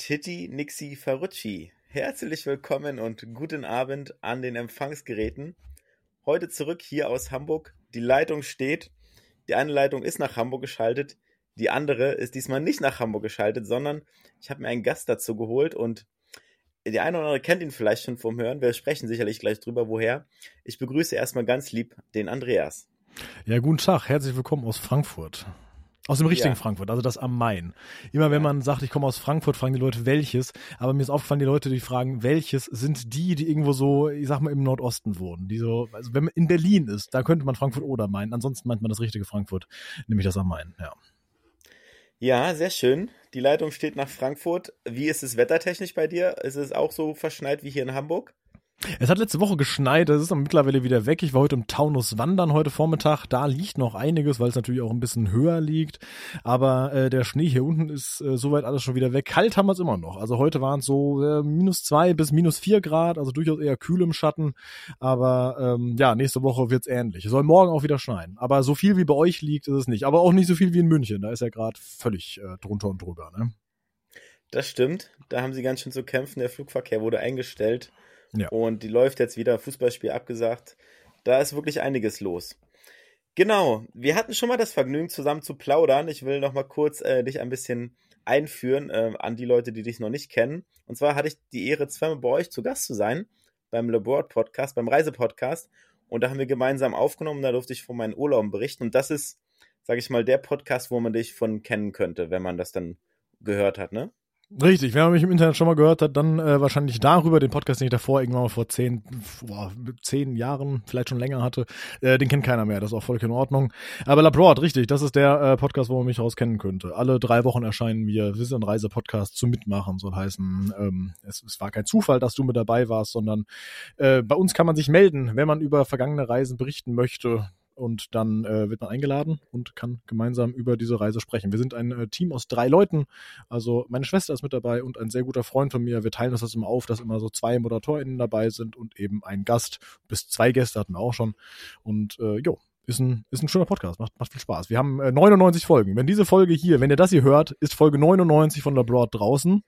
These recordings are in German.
Titti Nixi Ferrucci. Herzlich willkommen und guten Abend an den Empfangsgeräten. Heute zurück hier aus Hamburg. Die Leitung steht. Die eine Leitung ist nach Hamburg geschaltet. Die andere ist diesmal nicht nach Hamburg geschaltet, sondern ich habe mir einen Gast dazu geholt und der eine oder andere kennt ihn vielleicht schon vom Hören. Wir sprechen sicherlich gleich drüber, woher. Ich begrüße erstmal ganz lieb den Andreas. Ja, guten Tag. Herzlich willkommen aus Frankfurt. Aus dem richtigen ja. Frankfurt, also das am Main. Immer wenn man sagt, ich komme aus Frankfurt, fragen die Leute welches. Aber mir ist aufgefallen, die Leute, die fragen welches, sind die, die irgendwo so, ich sag mal, im Nordosten wohnen. Die so, also wenn man in Berlin ist, da könnte man Frankfurt oder meinen. Ansonsten meint man das richtige Frankfurt, nämlich das am Main, ja. Ja, sehr schön. Die Leitung steht nach Frankfurt. Wie ist es wettertechnisch bei dir? Ist es auch so verschneit wie hier in Hamburg? Es hat letzte Woche geschneit, es ist mittlerweile wieder weg. Ich war heute im Taunus wandern heute Vormittag. Da liegt noch einiges, weil es natürlich auch ein bisschen höher liegt. Aber äh, der Schnee hier unten ist äh, soweit alles schon wieder weg. Kalt haben wir es immer noch. Also heute waren es so äh, minus zwei bis minus vier Grad, also durchaus eher kühl im Schatten. Aber ähm, ja, nächste Woche wird's ähnlich. Es soll morgen auch wieder schneien. Aber so viel wie bei euch liegt, ist es nicht. Aber auch nicht so viel wie in München. Da ist ja gerade völlig äh, drunter und drüber. Ne? Das stimmt. Da haben sie ganz schön zu kämpfen. Der Flugverkehr wurde eingestellt. Ja. Und die läuft jetzt wieder, Fußballspiel abgesagt. Da ist wirklich einiges los. Genau, wir hatten schon mal das Vergnügen, zusammen zu plaudern. Ich will noch mal kurz äh, dich ein bisschen einführen äh, an die Leute, die dich noch nicht kennen. Und zwar hatte ich die Ehre, zweimal bei euch zu Gast zu sein, beim Labor Podcast, beim Reisepodcast. Und da haben wir gemeinsam aufgenommen, da durfte ich von meinen Urlauben berichten. Und das ist, sage ich mal, der Podcast, wo man dich von kennen könnte, wenn man das dann gehört hat, ne? Richtig, wenn man mich im Internet schon mal gehört hat, dann äh, wahrscheinlich darüber, den Podcast, den ich davor irgendwann mal vor zehn, boah, zehn Jahren, vielleicht schon länger hatte, äh, den kennt keiner mehr, das ist auch voll in Ordnung. Aber Labroad, richtig, das ist der äh, Podcast, wo man mich rauskennen könnte. Alle drei Wochen erscheinen wir, wir sind ein Reisepodcast zum Mitmachen, soll heißen, ähm, es, es war kein Zufall, dass du mit dabei warst, sondern äh, bei uns kann man sich melden, wenn man über vergangene Reisen berichten möchte und dann äh, wird man eingeladen und kann gemeinsam über diese Reise sprechen. Wir sind ein äh, Team aus drei Leuten, also meine Schwester ist mit dabei und ein sehr guter Freund von mir. Wir teilen das immer auf, dass immer so zwei ModeratorInnen dabei sind und eben ein Gast. Bis zwei Gäste hatten wir auch schon. Und äh, jo, ist ein, ist ein schöner Podcast, macht, macht viel Spaß. Wir haben äh, 99 Folgen. Wenn diese Folge hier, wenn ihr das hier hört, ist Folge 99 von Labroad draußen.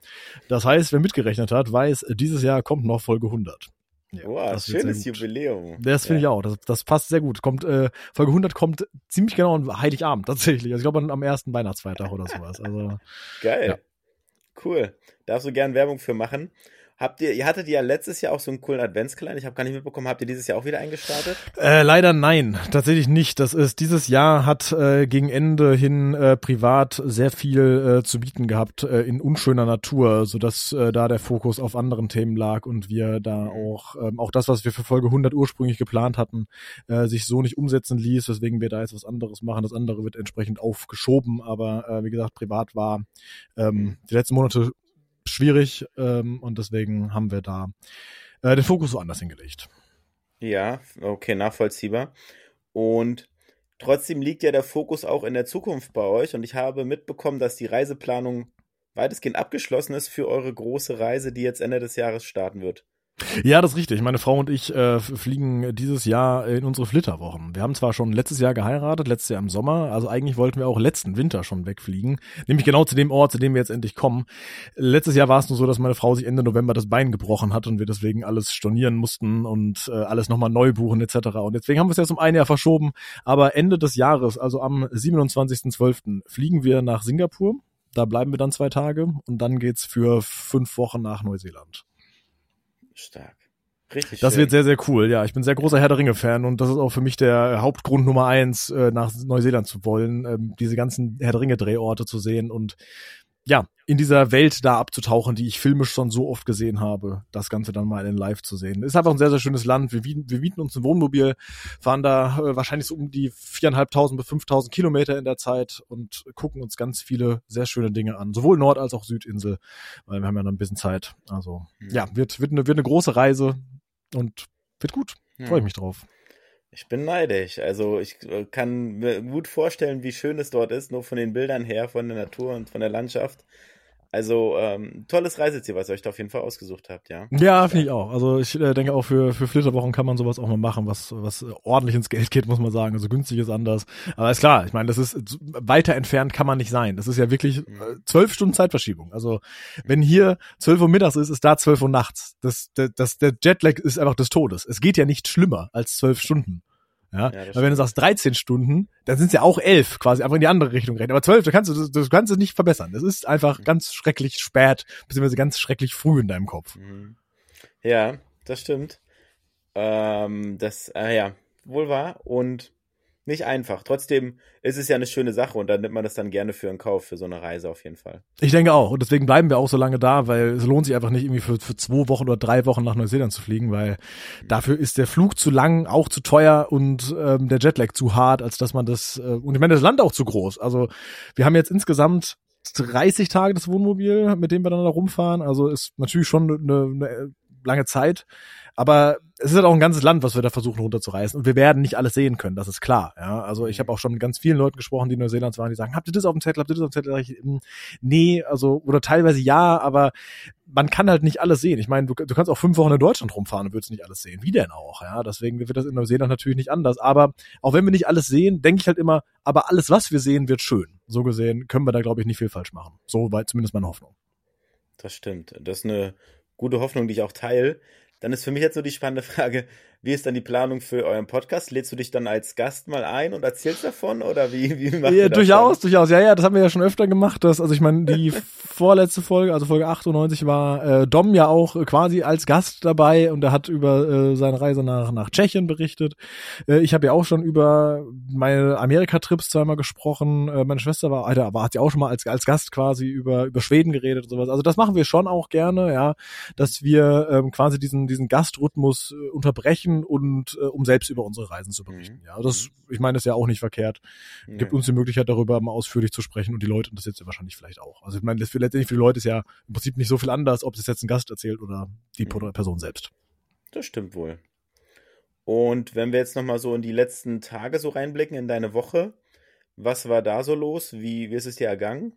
Das heißt, wer mitgerechnet hat, weiß, dieses Jahr kommt noch Folge 100. Ja, wow, schönes Jubiläum. Das finde ja. ich auch. Das, das passt sehr gut. Kommt, äh, Folge 100 kommt ziemlich genau an Heiligabend tatsächlich. Also ich glaube am ersten Weihnachtsfeiertag oder sowas. Also, Geil. Ja. Cool. Darfst du gern Werbung für machen. Habt ihr, ihr hattet ja letztes Jahr auch so einen coolen Adventskalender. Ich habe gar nicht mitbekommen, habt ihr dieses Jahr auch wieder eingestartet? Äh, leider nein, tatsächlich nicht. Das ist dieses Jahr hat äh, gegen Ende hin äh, privat sehr viel äh, zu bieten gehabt äh, in unschöner Natur, so dass äh, da der Fokus auf anderen Themen lag und wir da auch ähm, auch das, was wir für Folge 100 ursprünglich geplant hatten, äh, sich so nicht umsetzen ließ, weswegen wir da jetzt was anderes machen. Das andere wird entsprechend aufgeschoben, aber äh, wie gesagt, privat war ähm, die letzten Monate schwierig ähm, und deswegen haben wir da äh, den Fokus so anders hingelegt. Ja, okay, nachvollziehbar. Und trotzdem liegt ja der Fokus auch in der Zukunft bei euch und ich habe mitbekommen, dass die Reiseplanung weitestgehend abgeschlossen ist für eure große Reise, die jetzt Ende des Jahres starten wird. Ja, das ist richtig. Meine Frau und ich äh, fliegen dieses Jahr in unsere Flitterwochen. Wir haben zwar schon letztes Jahr geheiratet, letztes Jahr im Sommer, also eigentlich wollten wir auch letzten Winter schon wegfliegen, nämlich genau zu dem Ort, zu dem wir jetzt endlich kommen. Letztes Jahr war es nur so, dass meine Frau sich Ende November das Bein gebrochen hat und wir deswegen alles stornieren mussten und äh, alles nochmal neu buchen etc. Und deswegen haben wir es jetzt um ein Jahr verschoben, aber Ende des Jahres, also am 27.12. fliegen wir nach Singapur. Da bleiben wir dann zwei Tage und dann geht's für fünf Wochen nach Neuseeland. Stark. Richtig das schön. wird sehr, sehr cool. Ja, ich bin sehr großer Herr der Ringe-Fan und das ist auch für mich der Hauptgrund Nummer eins, äh, nach Neuseeland zu wollen, ähm, diese ganzen Herr der Ringe-Drehorte zu sehen und ja, in dieser Welt da abzutauchen, die ich filmisch schon so oft gesehen habe, das Ganze dann mal in live zu sehen. Ist einfach ein sehr, sehr schönes Land. Wir, wir mieten uns ein Wohnmobil, fahren da äh, wahrscheinlich so um die viereinhalbtausend bis fünftausend Kilometer in der Zeit und gucken uns ganz viele sehr schöne Dinge an. Sowohl Nord- als auch Südinsel, weil wir haben ja noch ein bisschen Zeit. Also, mhm. ja, wird, wird, eine, wird eine große Reise und wird gut. Ja. Freue ich mich drauf. Ich bin neidisch. Also ich äh, kann mir gut vorstellen, wie schön es dort ist, nur von den Bildern her, von der Natur und von der Landschaft. Also ähm, tolles Reiseziel, was ihr euch da auf jeden Fall ausgesucht habt, ja. Ja, finde ich auch. Also ich äh, denke auch für für Flitterwochen kann man sowas auch mal machen, was was ordentlich ins Geld geht, muss man sagen. Also günstig ist anders. Aber ist klar, ich meine, das ist weiter entfernt kann man nicht sein. Das ist ja wirklich mhm. äh, zwölf Stunden Zeitverschiebung. Also wenn hier zwölf Uhr mittags ist, ist da zwölf Uhr nachts. Das, das, das der Jetlag ist einfach des Todes. Es geht ja nicht schlimmer als zwölf Stunden. Ja, ja weil wenn du sagst 13 Stunden, dann sind es ja auch elf, quasi einfach in die andere Richtung rechnen. Aber zwölf, da kannst du, du kannst es nicht verbessern. Das ist einfach mhm. ganz schrecklich spät, beziehungsweise ganz schrecklich früh in deinem Kopf. Mhm. Ja, das stimmt. Ähm, das, äh, ja, wohl wahr. Und nicht einfach. Trotzdem ist es ja eine schöne Sache und dann nimmt man das dann gerne für einen Kauf, für so eine Reise auf jeden Fall. Ich denke auch. Und deswegen bleiben wir auch so lange da, weil es lohnt sich einfach nicht irgendwie für, für zwei Wochen oder drei Wochen nach Neuseeland zu fliegen, weil mhm. dafür ist der Flug zu lang, auch zu teuer und ähm, der Jetlag zu hart, als dass man das, äh, und ich meine, das Land auch zu groß. Also wir haben jetzt insgesamt 30 Tage das Wohnmobil, mit dem wir dann da rumfahren. Also ist natürlich schon eine, eine lange Zeit. Aber es ist halt auch ein ganzes Land, was wir da versuchen runterzureißen. Und wir werden nicht alles sehen können, das ist klar. Ja, also ich mhm. habe auch schon mit ganz vielen Leuten gesprochen, die in Neuseeland waren, die sagen, habt ihr das auf dem Zettel, habt ihr das auf dem Zettel? Ich, hm, nee, also, oder teilweise ja, aber man kann halt nicht alles sehen. Ich meine, du, du kannst auch fünf Wochen in Deutschland rumfahren und würdest nicht alles sehen. Wie denn auch? Ja, deswegen wird das in Neuseeland natürlich nicht anders. Aber auch wenn wir nicht alles sehen, denke ich halt immer, aber alles, was wir sehen, wird schön. So gesehen können wir da, glaube ich, nicht viel falsch machen. So weit zumindest meine Hoffnung. Das stimmt. Das ist eine gute Hoffnung, die ich auch teile. Dann ist für mich jetzt so die spannende Frage, wie ist dann die Planung für euren Podcast? Lädst du dich dann als Gast mal ein und erzählst davon oder wie, wie machst ja, durchaus, dann? durchaus. Ja, ja, das haben wir ja schon öfter gemacht. Dass, also ich meine, die vorletzte Folge, also Folge 98, war äh, Dom ja auch quasi als Gast dabei und er hat über äh, seine Reise nach, nach Tschechien berichtet. Äh, ich habe ja auch schon über meine Amerika-Trips zweimal gesprochen. Äh, meine Schwester war, Alter, aber hat ja auch schon mal als, als Gast quasi über, über Schweden geredet und sowas. Also das machen wir schon auch gerne, ja, dass wir ähm, quasi diesen, diesen Gastrhythmus äh, unterbrechen sprechen und äh, um selbst über unsere Reisen zu berichten. Mhm. Ja, das, ich meine, das ist ja auch nicht verkehrt. Gibt ja. uns die Möglichkeit, darüber mal ausführlich zu sprechen und die Leute interessiert ja wahrscheinlich vielleicht auch. Also ich meine, das für, letztendlich für die Leute ist ja im Prinzip nicht so viel anders, ob es jetzt ein Gast erzählt oder die mhm. Person selbst. Das stimmt wohl. Und wenn wir jetzt nochmal so in die letzten Tage so reinblicken in deine Woche, was war da so los? Wie, wie ist es dir ergangen?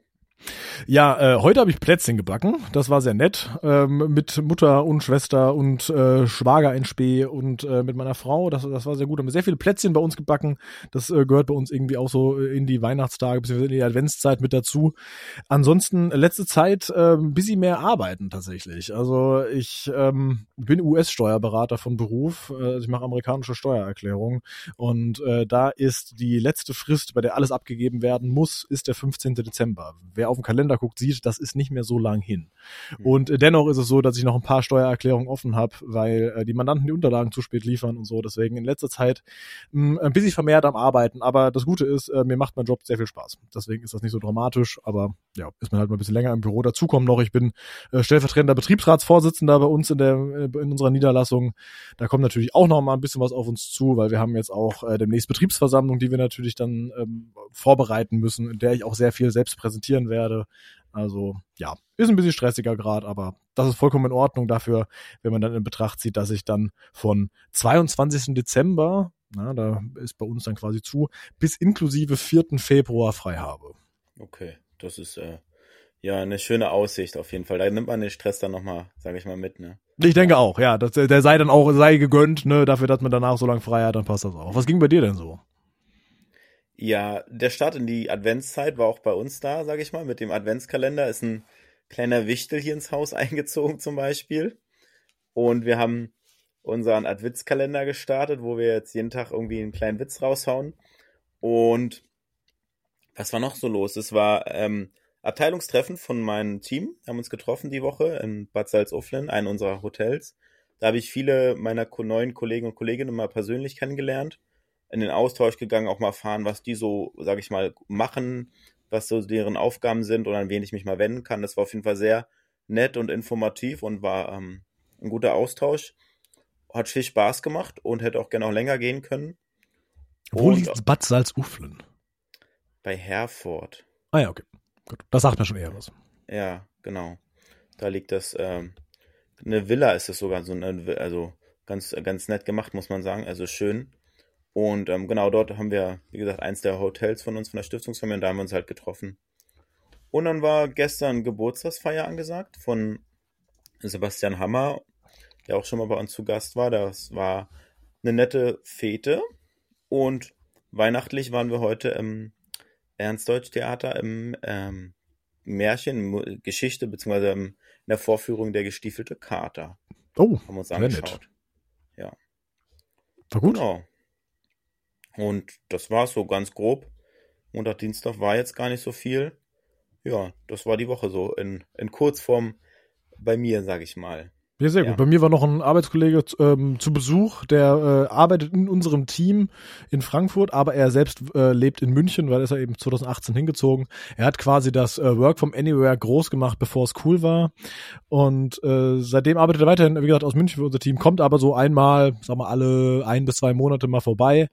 Ja, äh, heute habe ich Plätzchen gebacken. Das war sehr nett. Ähm, mit Mutter und Schwester und äh, Schwager in Spee und äh, mit meiner Frau. Das, das war sehr gut. Haben sehr viele Plätzchen bei uns gebacken. Das äh, gehört bei uns irgendwie auch so in die Weihnachtstage bzw. in die Adventszeit mit dazu. Ansonsten letzte Zeit äh, bisschen mehr arbeiten tatsächlich. Also ich ähm, bin US-Steuerberater von Beruf. Äh, ich mache amerikanische Steuererklärungen. Und äh, da ist die letzte Frist, bei der alles abgegeben werden muss, ist der 15. Dezember. Wer wer auf den Kalender guckt, sieht, das ist nicht mehr so lang hin. Mhm. Und äh, dennoch ist es so, dass ich noch ein paar Steuererklärungen offen habe, weil äh, die Mandanten die Unterlagen zu spät liefern und so. Deswegen in letzter Zeit mh, ein bisschen vermehrt am Arbeiten. Aber das Gute ist, äh, mir macht mein Job sehr viel Spaß. Deswegen ist das nicht so dramatisch, aber ja, ist man halt mal ein bisschen länger im Büro. Dazu kommt noch, ich bin äh, stellvertretender Betriebsratsvorsitzender bei uns in der äh, in unserer Niederlassung. Da kommt natürlich auch noch mal ein bisschen was auf uns zu, weil wir haben jetzt auch äh, demnächst Betriebsversammlung, die wir natürlich dann ähm, vorbereiten müssen, in der ich auch sehr viel selbst präsentieren werde. Also ja, ist ein bisschen stressiger gerade, aber das ist vollkommen in Ordnung dafür, wenn man dann in Betracht zieht, dass ich dann von 22. Dezember, na, da ist bei uns dann quasi zu, bis inklusive 4. Februar frei habe. Okay, das ist äh, ja eine schöne Aussicht auf jeden Fall. Da nimmt man den Stress dann nochmal, sage ich mal, mit, ne? Ich denke auch, ja. Das, der sei dann auch, sei gegönnt, ne, dafür, dass man danach so lange frei hat, dann passt das auch. Was ging bei dir denn so? Ja, der Start in die Adventszeit war auch bei uns da, sage ich mal, mit dem Adventskalender. Ist ein kleiner Wichtel hier ins Haus eingezogen zum Beispiel. Und wir haben unseren Adventskalender gestartet, wo wir jetzt jeden Tag irgendwie einen kleinen Witz raushauen. Und was war noch so los? Es war ähm, Abteilungstreffen von meinem Team, wir haben uns getroffen die Woche in Bad Salzuflen, einem unserer Hotels. Da habe ich viele meiner neuen Kollegen und Kolleginnen mal persönlich kennengelernt in den Austausch gegangen, auch mal erfahren, was die so, sag ich mal, machen, was so deren Aufgaben sind und an wen ich mich mal wenden kann. Das war auf jeden Fall sehr nett und informativ und war ähm, ein guter Austausch. Hat viel Spaß gemacht und hätte auch gerne auch länger gehen können. Wo und, liegt Bad Salzuflen? Bei Herford. Ah ja, okay. Gut. Das sagt mir schon eher was. Ja, genau. Da liegt das, ähm, eine Villa ist es sogar, so eine, also ganz, ganz nett gemacht, muss man sagen. Also schön. Und ähm, genau dort haben wir, wie gesagt, eins der Hotels von uns, von der Stiftungsfamilie, und da haben wir uns halt getroffen. Und dann war gestern Geburtstagsfeier angesagt von Sebastian Hammer, der auch schon mal bei uns zu Gast war. Das war eine nette Fete. Und weihnachtlich waren wir heute im Ernstdeutsch-Theater im ähm, Märchen, Geschichte, beziehungsweise in der Vorführung der gestiefelte Kater. Oh, haben wir uns angeschaut. Ja. War gut. Genau. Und das war so ganz grob. Montag, Dienstag war jetzt gar nicht so viel. Ja, das war die Woche so in, in Kurzform bei mir, sag ich mal. Ja, sehr gut. Ja. Bei mir war noch ein Arbeitskollege ähm, zu Besuch, der äh, arbeitet in unserem Team in Frankfurt, aber er selbst äh, lebt in München, weil er ist er eben 2018 hingezogen. Er hat quasi das äh, Work from Anywhere groß gemacht, bevor es cool war. Und äh, seitdem arbeitet er weiterhin, wie gesagt, aus München für unser Team, kommt aber so einmal, sagen wir alle ein bis zwei Monate mal vorbei.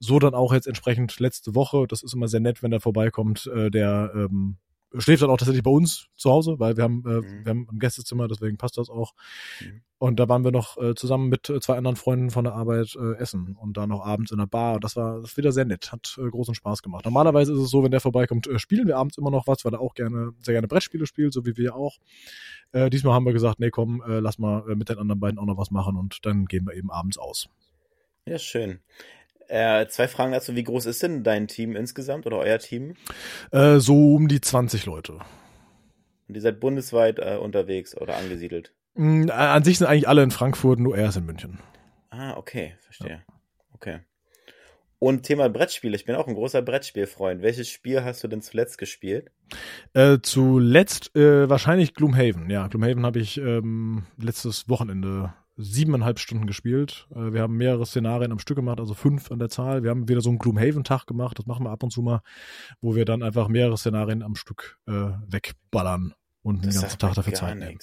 So dann auch jetzt entsprechend letzte Woche. Das ist immer sehr nett, wenn er vorbeikommt, äh, der ähm, schläft dann auch tatsächlich bei uns zu Hause, weil wir haben, äh, mhm. wir haben ein Gästezimmer, deswegen passt das auch. Mhm. Und da waren wir noch äh, zusammen mit äh, zwei anderen Freunden von der Arbeit äh, essen und dann noch abends in der Bar. Und das war das wieder sehr nett, hat äh, großen Spaß gemacht. Normalerweise ist es so, wenn der vorbeikommt, äh, spielen wir abends immer noch was, weil er auch gerne, sehr gerne Brettspiele spielt, so wie wir auch. Äh, diesmal haben wir gesagt, nee, komm, äh, lass mal äh, mit den anderen beiden auch noch was machen und dann gehen wir eben abends aus. Ja, schön. Äh, zwei Fragen dazu. Wie groß ist denn dein Team insgesamt oder euer Team? Äh, so um die 20 Leute. Und ihr seid bundesweit äh, unterwegs oder angesiedelt? Mm, an sich sind eigentlich alle in Frankfurt, nur er ist in München. Ah, okay, verstehe. Ja. Okay. Und Thema Brettspiele. Ich bin auch ein großer Brettspielfreund. Welches Spiel hast du denn zuletzt gespielt? Äh, zuletzt äh, wahrscheinlich Gloomhaven. Ja, Gloomhaven habe ich ähm, letztes Wochenende siebeneinhalb Stunden gespielt. Äh, wir haben mehrere Szenarien am Stück gemacht, also fünf an der Zahl. Wir haben wieder so einen Gloomhaven-Tag gemacht, das machen wir ab und zu mal, wo wir dann einfach mehrere Szenarien am Stück äh, wegballern und den ganzen Tag dafür Zeit nehmen.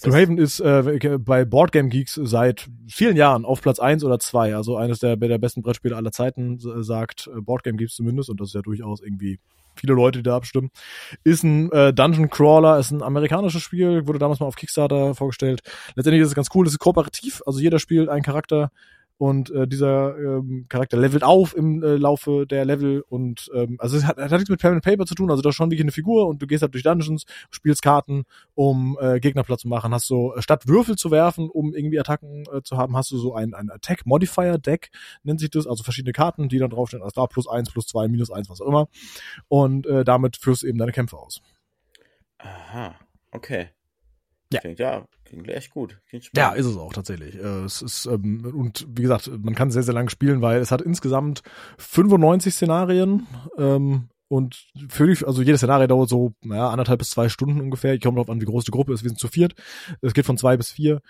Gloomhaven ist äh, bei Boardgame Geeks seit vielen Jahren auf Platz eins oder zwei, also eines der, der besten Brettspiele aller Zeiten, sagt äh, Boardgame Geeks zumindest, und das ist ja durchaus irgendwie viele Leute, die da abstimmen. Ist ein äh, Dungeon Crawler, ist ein amerikanisches Spiel, wurde damals mal auf Kickstarter vorgestellt. Letztendlich ist es ganz cool, es ist kooperativ, also jeder spielt einen Charakter und äh, dieser ähm, Charakter levelt auf im äh, Laufe der Level und ähm, also es hat, hat nichts mit and Paper zu tun, also da ist schon wirklich eine Figur und du gehst halt durch Dungeons, spielst Karten, um äh, Gegner platt zu machen, hast so äh, statt Würfel zu werfen, um irgendwie Attacken äh, zu haben, hast du so ein, ein Attack Modifier Deck, nennt sich das, also verschiedene Karten, die dann draufstehen, also da plus eins, plus zwei, minus eins, was auch immer und äh, damit führst du eben deine Kämpfe aus. Aha, okay. Ja. Klingt, ja, klingt echt gut. Klingt ja, ist es auch tatsächlich. Äh, es ist, ähm, und wie gesagt, man kann sehr, sehr lange spielen, weil es hat insgesamt 95 Szenarien. Ähm, und für die, also jedes Szenario dauert so, naja, anderthalb bis zwei Stunden ungefähr. Ich komme darauf an, wie groß die Gruppe ist. Wir sind zu viert. Es geht von zwei bis vier.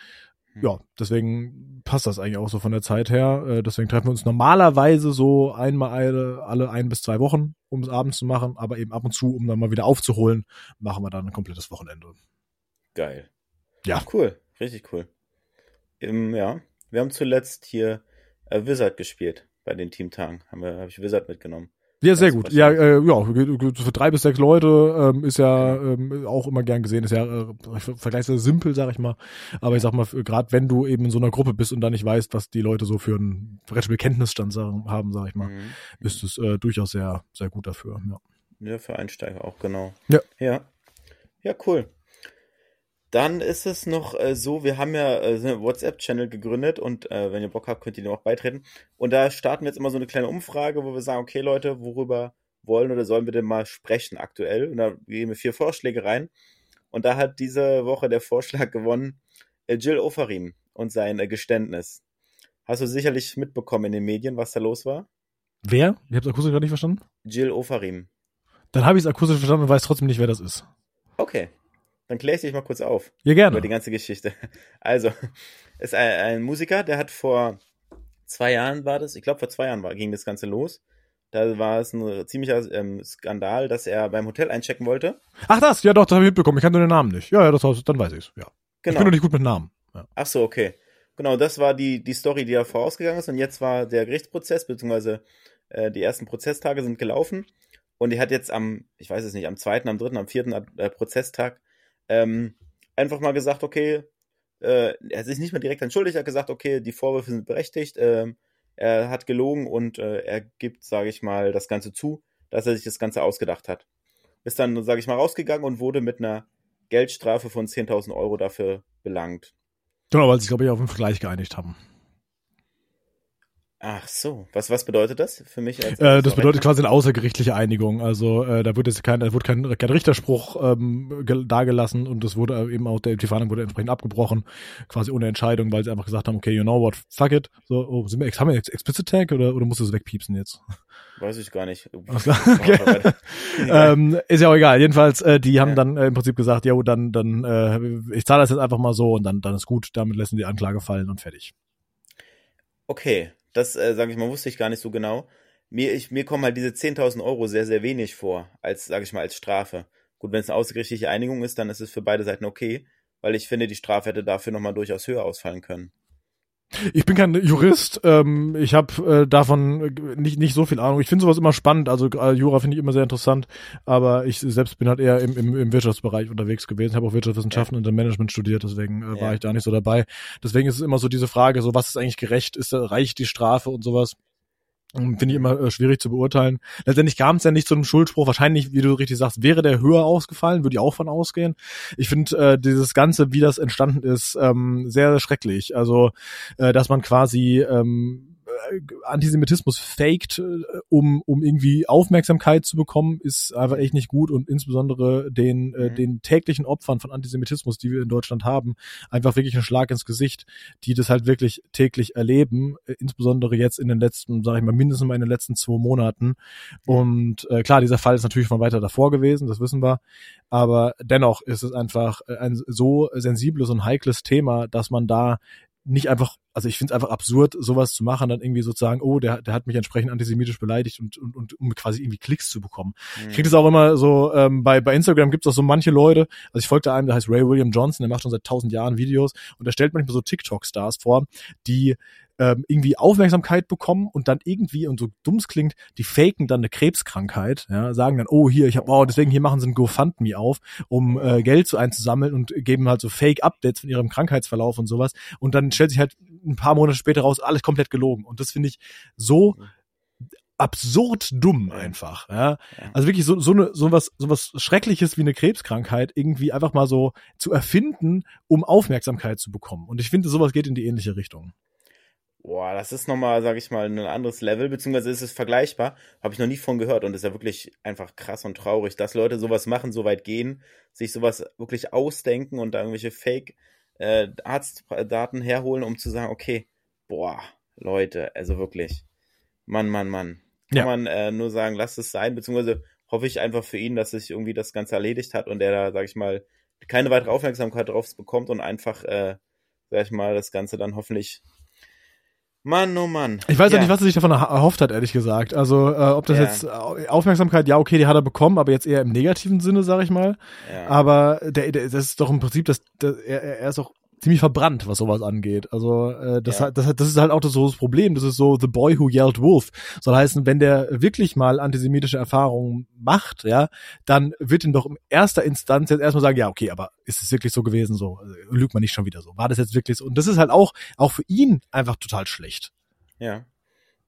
Hm. Ja, deswegen passt das eigentlich auch so von der Zeit her. Äh, deswegen treffen wir uns normalerweise so einmal alle, alle ein bis zwei Wochen, um es abends zu machen, aber eben ab und zu, um dann mal wieder aufzuholen, machen wir dann ein komplettes Wochenende. Geil. Ja. Cool, richtig cool. Im, ja, wir haben zuletzt hier äh, Wizard gespielt bei den Teamtagen. Haben wir, habe ich Wizard mitgenommen. Ja, sehr gut. Ja, äh, ja, für drei bis sechs Leute ähm, ist ja ähm, auch immer gern gesehen. Ist ja äh, vergleichsweise simpel, sag ich mal. Aber ich sag mal, gerade wenn du eben in so einer Gruppe bist und da nicht weißt, was die Leute so für einen Brettspiel-Kenntnisstand haben, sag ich mal, mhm. ist es äh, durchaus sehr, sehr gut dafür. Ja. ja, für Einsteiger auch, genau. Ja. Ja, ja cool. Dann ist es noch äh, so, wir haben ja äh, einen WhatsApp-Channel gegründet und äh, wenn ihr Bock habt, könnt ihr dem auch beitreten. Und da starten wir jetzt immer so eine kleine Umfrage, wo wir sagen, okay Leute, worüber wollen oder sollen wir denn mal sprechen aktuell? Und da geben wir vier Vorschläge rein. Und da hat diese Woche der Vorschlag gewonnen, äh, Jill Ofarim und sein äh, Geständnis. Hast du sicherlich mitbekommen in den Medien, was da los war? Wer? Ich habe es akustisch gerade nicht verstanden. Jill Ofarim. Dann habe ich es akustisch verstanden und weiß trotzdem nicht, wer das ist. Okay, dann kläre ich dich mal kurz auf. Ja, gerne. Über die ganze Geschichte. Also, ist ein, ein Musiker, der hat vor zwei Jahren war das, ich glaube vor zwei Jahren war, ging das Ganze los, Da war es ein ziemlicher ähm, Skandal, dass er beim Hotel einchecken wollte. Ach das, ja doch, das habe ich mitbekommen. Ich kannte den Namen nicht. Ja, ja, das, dann weiß ich's. Ja. Genau. Ich bin doch nicht gut mit Namen. Ja. Ach so, okay. Genau, das war die, die Story, die da vorausgegangen ist. Und jetzt war der Gerichtsprozess, beziehungsweise äh, die ersten Prozesstage sind gelaufen. Und die hat jetzt am, ich weiß es nicht, am zweiten, am dritten, am vierten äh, Prozesstag ähm, einfach mal gesagt, okay, äh, er hat sich nicht mehr direkt entschuldigt, er hat gesagt, okay, die Vorwürfe sind berechtigt, äh, er hat gelogen und äh, er gibt, sage ich mal, das Ganze zu, dass er sich das Ganze ausgedacht hat. Ist dann, sage ich mal, rausgegangen und wurde mit einer Geldstrafe von 10.000 Euro dafür belangt. Genau, weil sie glaube ich, auf den Vergleich geeinigt haben. Ach so, was, was bedeutet das für mich? Als äh, das bedeutet quasi eine außergerichtliche Einigung. Also äh, da wird jetzt kein, da wurde kein, kein Richterspruch ähm, dargelassen und es wurde eben auch, der, die Verhandlung wurde entsprechend abgebrochen, quasi ohne Entscheidung, weil sie einfach gesagt haben, okay, you know what, fuck it. So, oh, sind wir, haben wir jetzt Explicit Tag oder, oder musst du es wegpiepsen jetzt? Weiß ich gar nicht. okay. ähm, ist ja auch egal. Jedenfalls, äh, die haben ja. dann äh, im Prinzip gesagt, ja, dann, dann, äh, ich zahle das jetzt einfach mal so und dann, dann ist gut, damit lassen die Anklage fallen und fertig. Okay, das, äh, sage ich mal, wusste ich gar nicht so genau. Mir, ich, mir kommen halt diese 10.000 Euro sehr, sehr wenig vor, als, sage ich mal, als Strafe. Gut, wenn es eine außergerichtliche Einigung ist, dann ist es für beide Seiten okay, weil ich finde, die Strafe hätte dafür nochmal durchaus höher ausfallen können. Ich bin kein Jurist, ähm, ich habe äh, davon nicht, nicht so viel Ahnung. Ich finde sowas immer spannend, also äh, Jura finde ich immer sehr interessant, aber ich selbst bin halt eher im, im, im Wirtschaftsbereich unterwegs gewesen, habe auch Wirtschaftswissenschaften ja. und Management studiert, deswegen äh, war ja. ich da nicht so dabei. Deswegen ist es immer so diese Frage, so was ist eigentlich gerecht, ist reicht die Strafe und sowas. Finde ich immer äh, schwierig zu beurteilen. Letztendlich kam es ja nicht zu einem Schuldspruch. Wahrscheinlich, wie du richtig sagst, wäre der höher ausgefallen, würde ich auch von ausgehen. Ich finde äh, dieses Ganze, wie das entstanden ist, ähm, sehr schrecklich. Also, äh, dass man quasi ähm, äh, Antisemitismus faked, äh, um, um irgendwie Aufmerksamkeit zu bekommen, ist einfach echt nicht gut und insbesondere den, äh, mhm. den täglichen Opfern von Antisemitismus, die wir in Deutschland haben, einfach wirklich ein Schlag ins Gesicht, die das halt wirklich täglich erleben, insbesondere jetzt in den letzten, sage ich mal, mindestens mal in den letzten zwei Monaten. Und äh, klar, dieser Fall ist natürlich schon weiter davor gewesen, das wissen wir, aber dennoch ist es einfach ein so sensibles und heikles Thema, dass man da nicht einfach, also ich finde es einfach absurd, sowas zu machen, dann irgendwie sozusagen, oh, der, der hat mich entsprechend antisemitisch beleidigt und, und, und um quasi irgendwie Klicks zu bekommen. Mhm. Ich kriege das auch immer so, ähm, bei, bei Instagram gibt es auch so manche Leute, also ich folgte einem, der heißt Ray William Johnson, der macht schon seit tausend Jahren Videos und der stellt manchmal so TikTok-Stars vor, die ähm, irgendwie Aufmerksamkeit bekommen und dann irgendwie, und so dumm es klingt, die faken dann eine Krebskrankheit, ja, sagen dann, oh hier, ich habe, oh, deswegen hier machen sie ein GoFundMe auf, um äh, Geld zu einzusammeln und geben halt so Fake-Updates von ihrem Krankheitsverlauf und sowas. Und dann stellt sich halt ein paar Monate später raus, alles komplett gelogen. Und das finde ich so absurd dumm einfach, ja. Also wirklich so so eine so was so was schreckliches wie eine Krebskrankheit irgendwie einfach mal so zu erfinden, um Aufmerksamkeit zu bekommen. Und ich finde sowas geht in die ähnliche Richtung. Boah, das ist nochmal, sag ich mal, ein anderes Level, beziehungsweise ist es vergleichbar. Habe ich noch nie von gehört und ist ja wirklich einfach krass und traurig, dass Leute sowas machen, so weit gehen, sich sowas wirklich ausdenken und da irgendwelche Fake äh, Arztdaten herholen, um zu sagen, okay, boah, Leute, also wirklich, Mann, Mann, Mann. Kann ja. man äh, nur sagen, lasst es sein, beziehungsweise hoffe ich einfach für ihn, dass sich irgendwie das Ganze erledigt hat und er da, sag ich mal, keine weitere Aufmerksamkeit drauf bekommt und einfach, äh, sag ich mal, das Ganze dann hoffentlich Mann, oh Mann. Ich weiß ja nicht, was er sich davon erhofft hat, ehrlich gesagt. Also, äh, ob das ja. jetzt Aufmerksamkeit, ja, okay, die hat er bekommen, aber jetzt eher im negativen Sinne, sag ich mal. Ja. Aber der, der, das ist doch im Prinzip, das, das, er, er ist auch ziemlich verbrannt, was sowas angeht. Also äh, das, ja. das, das ist halt auch das, so das Problem. Das ist so The Boy Who Yelled Wolf. Soll heißen, wenn der wirklich mal antisemitische Erfahrungen macht, ja, dann wird ihm doch in erster Instanz jetzt erstmal sagen, ja, okay, aber ist es wirklich so gewesen? So also, lügt man nicht schon wieder so. War das jetzt wirklich so? Und das ist halt auch auch für ihn einfach total schlecht. Ja,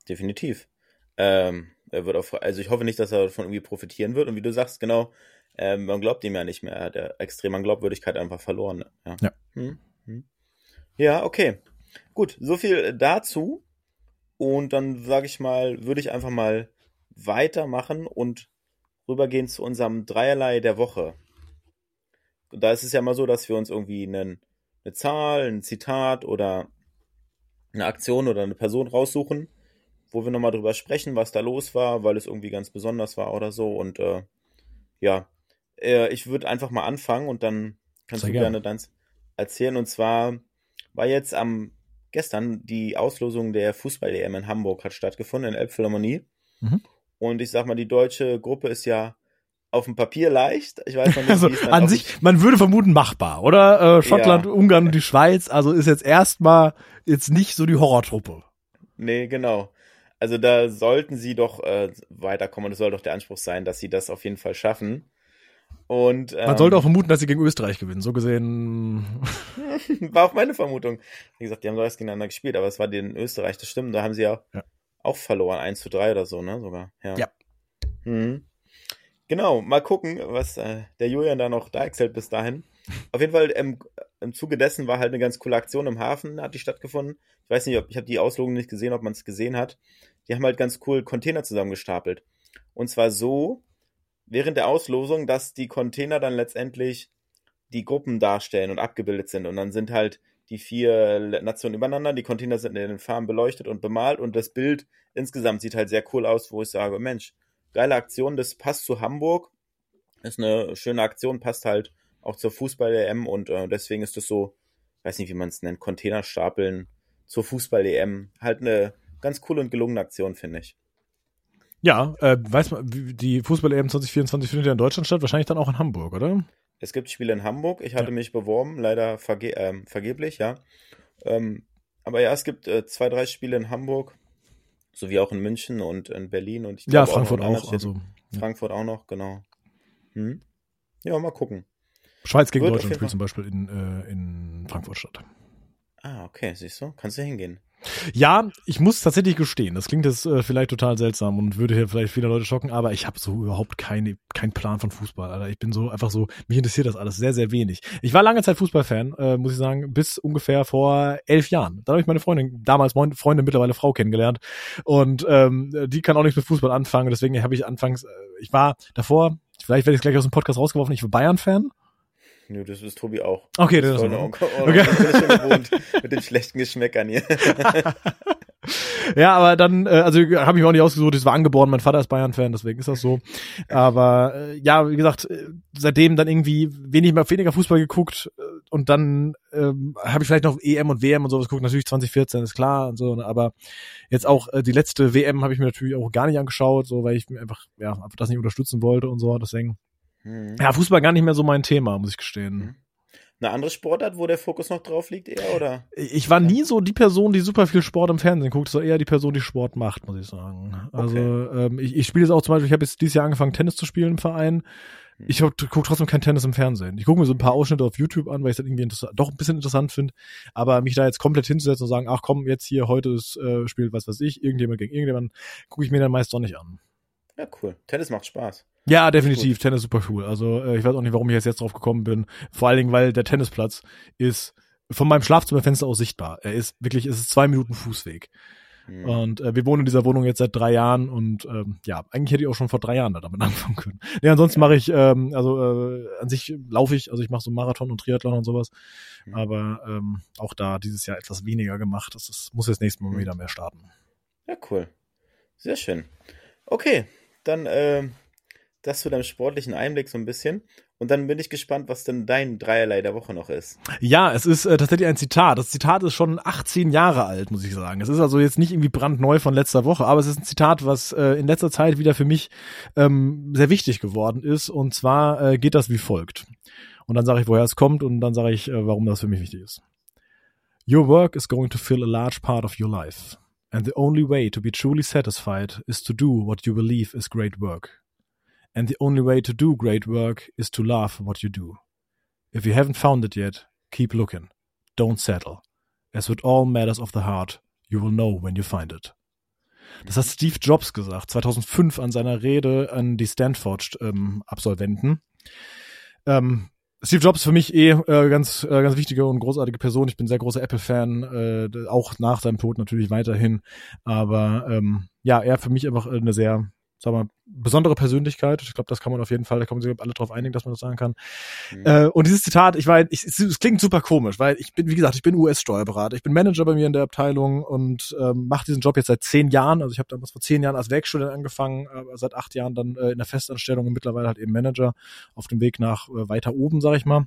definitiv. Ähm, er wird auch, also ich hoffe nicht, dass er davon irgendwie profitieren wird. Und wie du sagst, genau, ähm, man glaubt ihm ja nicht mehr. Er hat ja extrem an Glaubwürdigkeit einfach verloren. Ja. ja. Hm. Hm. Ja, okay. Gut, so viel dazu. Und dann sage ich mal, würde ich einfach mal weitermachen und rübergehen zu unserem Dreierlei der Woche. Da ist es ja mal so, dass wir uns irgendwie einen, eine Zahl, ein Zitat oder eine Aktion oder eine Person raussuchen, wo wir nochmal drüber sprechen, was da los war, weil es irgendwie ganz besonders war oder so. Und äh, ja, äh, ich würde einfach mal anfangen und dann kannst Sehr du gerne, gerne deins, erzählen. Und zwar war jetzt am gestern die Auslosung der Fußball-EM in Hamburg hat stattgefunden, in Elbphilharmonie. Mhm. Und ich sag mal, die deutsche Gruppe ist ja auf dem Papier leicht. Ich weiß noch nicht, also, es an sich, man würde vermuten machbar, oder? Äh, Schottland, Ja. Ungarn und die Schweiz, also ist jetzt erstmal jetzt nicht so die Horrortruppe. Nee, genau. Also da sollten sie doch äh, weiterkommen. Das soll doch der Anspruch sein, dass sie das auf jeden Fall schaffen. Und ähm, Man sollte auch vermuten, dass sie gegen Österreich gewinnen. So gesehen. war auch meine Vermutung. Wie gesagt, die haben doch gegeneinander gespielt, aber es war in Österreich, das stimmt. Da haben sie ja, Ja. auch verloren, 1 zu 3 oder so, ne? Sogar. Ja. Ja. Mhm. Genau, mal gucken, was äh, der Julian da noch deichselt bis dahin. Auf jeden Fall im, im Zuge dessen war halt eine ganz coole Aktion im Hafen, hat die stattgefunden. Ich weiß nicht, ob ich habe die Auslogung nicht gesehen, ob man es gesehen hat. Die haben halt ganz cool Container zusammengestapelt. Und zwar so, während der Auslosung, dass die Container dann letztendlich die Gruppen darstellen und abgebildet sind. Und dann sind halt die vier Nationen übereinander, die Container sind in den Farben beleuchtet und bemalt und das Bild insgesamt sieht halt sehr cool aus, wo ich sage, Mensch, geile Aktion, das passt zu Hamburg, ist eine schöne Aktion, passt halt auch zur Fußball-EM und äh, deswegen ist das so, weiß nicht, wie man es nennt, Containerstapeln zur Fußball-EM. Halt eine ganz coole und gelungene Aktion, finde ich. Ja, äh, weiß man, die Fußball-EM 2024 findet ja in Deutschland statt, wahrscheinlich dann auch in Hamburg, oder? Es gibt Spiele in Hamburg. Ich hatte Ja. mich beworben, leider verge ähm, vergeblich, ja. Ähm, aber ja, es gibt äh, zwei, drei Spiele in Hamburg, sowie auch in München und in Berlin und ich Ja, glaube Frankfurt noch in anderen auch. Städten. Also ja. Frankfurt auch noch, genau. Hm? Ja, mal gucken. Schweiz gegen Wird Deutschland spielt zum Beispiel in, äh, in Frankfurt statt. Ah, okay, siehst du, kannst du hingehen. Ja, ich muss tatsächlich gestehen, das klingt jetzt äh, vielleicht total seltsam und würde hier vielleicht viele Leute schocken, aber ich habe so überhaupt keine, keinen Plan von Fußball, Alter. Ich bin so einfach so, mich interessiert das alles sehr, sehr wenig. Ich war lange Zeit Fußballfan, äh, muss ich sagen, bis ungefähr vor elf Jahren. Da habe ich meine Freundin, damals Freundin, mittlerweile Frau kennengelernt und ähm, die kann auch nichts mit Fußball anfangen, deswegen habe ich anfangs, äh, ich war davor, vielleicht werde ich gleich aus dem Podcast rausgeworfen, ich war Bayern-Fan. Nö, das ist Tobi auch. Okay, das ist Freunde, in oh, Okay. Schon gewohnt mit den schlechten Geschmäckern hier. Ja, aber dann, äh, also habe ich mir auch nicht ausgesucht, es war angeboren, mein Vater ist Bayern-Fan, deswegen ist das so. Aber äh, ja, wie gesagt, äh, seitdem dann irgendwie wenig mehr, weniger Fußball geguckt und dann ähm, habe ich vielleicht noch EM und WM und sowas geguckt, natürlich 2014 ist klar und so, ne, aber jetzt auch äh, die letzte WM habe ich mir natürlich auch gar nicht angeschaut, so weil ich mir einfach, ja, einfach das nicht unterstützen wollte und so, deswegen. Hm. Ja, Fußball gar nicht mehr so mein Thema, muss ich gestehen. Mhm. Eine andere Sportart, wo der Fokus noch drauf liegt, eher, oder? Ich war nie so die Person, die super viel Sport im Fernsehen guckt, sondern eher die Person, die Sport macht, muss ich sagen. Also ähm, ich, ich spiele jetzt auch zum Beispiel, ich habe jetzt dieses Jahr angefangen, Tennis zu spielen im Verein. Ich gucke trotzdem kein Tennis im Fernsehen. Ich gucke mir so ein paar Ausschnitte auf YouTube an, weil ich das irgendwie doch ein bisschen interessant finde. Aber mich da jetzt komplett hinzusetzen und sagen, ach komm, jetzt hier, heute ist äh, spielt was weiß ich, irgendjemand gegen irgendjemand, gucke ich mir dann meist doch nicht an. Ja, cool. Tennis macht Spaß. Ja, definitiv. Tennis super cool. Also äh, ich weiß auch nicht, warum ich jetzt jetzt drauf gekommen bin. Vor allen Dingen, weil der Tennisplatz ist von meinem Schlafzimmerfenster aus sichtbar. Er ist wirklich, es ist zwei Minuten Fußweg. Hm. Und äh, wir wohnen in dieser Wohnung jetzt seit drei Jahren und ähm, ja, eigentlich hätte ich auch schon vor drei Jahren da damit anfangen können. Nee, ansonsten mache ich, ähm, also äh, an sich laufe ich, also ich mache so Marathon und Triathlon und sowas, Mhm. aber ähm, auch da dieses Jahr etwas weniger gemacht. Das ist, muss jetzt nächstes Mal Mhm. wieder mehr starten. Ja, cool. Sehr schön. Okay, dann ähm, das zu deinem sportlichen Einblick so ein bisschen. Und dann bin ich gespannt, was denn dein Dreierlei der Woche noch ist. Ja, es ist äh, tatsächlich ein Zitat. Das Zitat ist schon 18 Jahre alt, muss ich sagen. Es ist also jetzt nicht irgendwie brandneu von letzter Woche, aber es ist ein Zitat, was äh, in letzter Zeit wieder für mich ähm, sehr wichtig geworden ist. Und zwar äh, geht das wie folgt. Und dann sage ich, woher es kommt und dann sage ich, äh, warum das für mich wichtig ist. Your work is going to fill a large part of your life. And the only way to be truly satisfied is to do what you believe is great work. And the only way to do great work is to love what you do. If you haven't found it yet, keep looking. Don't settle. As with all matters of the heart, you will know when you find it. Das hat Steve Jobs gesagt, 2005 an seiner Rede an die Stanford-Absolventen. Ähm, Steve Jobs ist für mich eh äh, ganz, äh, ganz wichtige und großartige Person. Ich bin sehr großer Apple-Fan, äh, auch nach seinem Tod natürlich weiterhin. Aber ähm, ja, er für mich einfach eine sehr, sag mal, besondere Persönlichkeit. Ich glaube, das kann man auf jeden Fall, da kommen sich alle drauf einigen, dass man das sagen kann. Mhm. Äh, und dieses Zitat, ich war, ich, es, es klingt super komisch, weil ich bin, wie gesagt, ich bin US-Steuerberater, ich bin Manager bei mir in der Abteilung und ähm, mache diesen Job jetzt seit zehn Jahren. Also ich habe damals vor zehn Jahren als Werkstudent angefangen, aber seit acht Jahren dann äh, in der Festanstellung und mittlerweile halt eben Manager auf dem Weg nach äh, weiter oben, sag ich mal.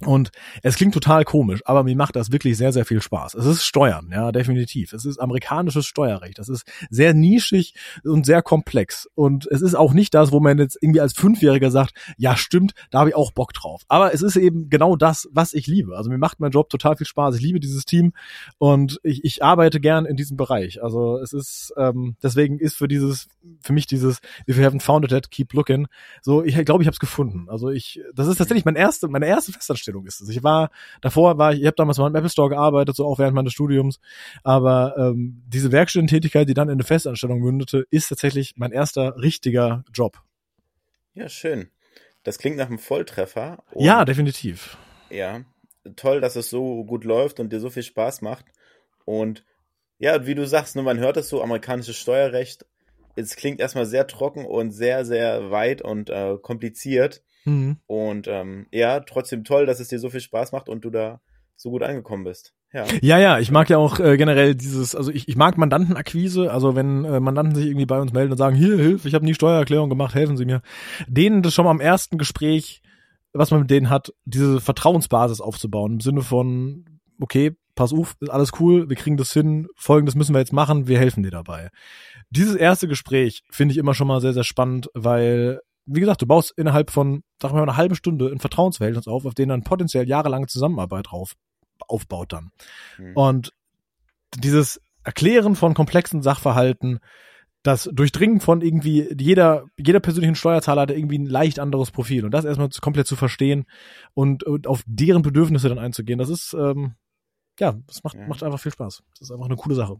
Und es klingt total komisch, aber mir macht das wirklich sehr, sehr viel Spaß. Es ist Steuern, ja, definitiv. Es ist amerikanisches Steuerrecht. Das ist sehr nischig und sehr komplex. Und es ist auch nicht das, wo man jetzt irgendwie als Fünfjähriger sagt, ja, stimmt, da habe ich auch Bock drauf. Aber es ist eben genau das, was ich liebe. Also mir macht mein Job total viel Spaß. Ich liebe dieses Team und ich, ich arbeite gern in diesem Bereich. Also es ist, ähm, deswegen ist für dieses, für mich dieses, if you haven't found it keep looking, so, ich glaube, ich habe es gefunden. Also ich, das ist tatsächlich mein erste, meine erste Festanstellung Festanstellung ist es. Ich war, davor war ich, ich habe damals mal im Apple Store gearbeitet, so auch während meines Studiums, aber ähm, diese Werkstudententätigkeit, die dann in eine Festanstellung mündete, ist tatsächlich mein erster richtiger Job. Ja, schön. Das klingt nach einem Volltreffer. Ja, definitiv. Ja, toll, dass es so gut läuft und dir so viel Spaß macht. Und ja, wie du sagst, nur man hört es so, amerikanisches Steuerrecht. Es klingt erstmal sehr trocken und sehr, sehr weit und äh, kompliziert. Mhm. Und ähm, ja, trotzdem toll, dass es dir so viel Spaß macht und du da so gut angekommen bist. Ja, ja, ja ich mag ja auch äh, generell dieses, also ich, ich mag Mandantenakquise, also wenn äh, Mandanten sich irgendwie bei uns melden und sagen, hier, hilf, ich habe nie Steuererklärung gemacht, helfen Sie mir. Denen das schon mal am ersten Gespräch, was man mit denen hat, diese Vertrauensbasis aufzubauen, im Sinne von, okay, pass auf, ist alles cool, wir kriegen das hin, folgendes müssen wir jetzt machen, wir helfen dir dabei. Dieses erste Gespräch finde ich immer schon mal sehr, sehr spannend, weil wie gesagt, du baust innerhalb von, sag mal, eine halbe Stunde ein Vertrauensverhältnis auf, auf den dann potenziell jahrelange Zusammenarbeit drauf aufbaut dann. Mhm. Und dieses Erklären von komplexen Sachverhalten, das Durchdringen von irgendwie jeder, jeder persönlichen Steuerzahler hat irgendwie ein leicht anderes Profil und das erstmal komplett zu verstehen und, und auf deren Bedürfnisse dann einzugehen, das ist, ähm, ja, das macht, ja. macht einfach viel Spaß. Das ist einfach eine coole Sache.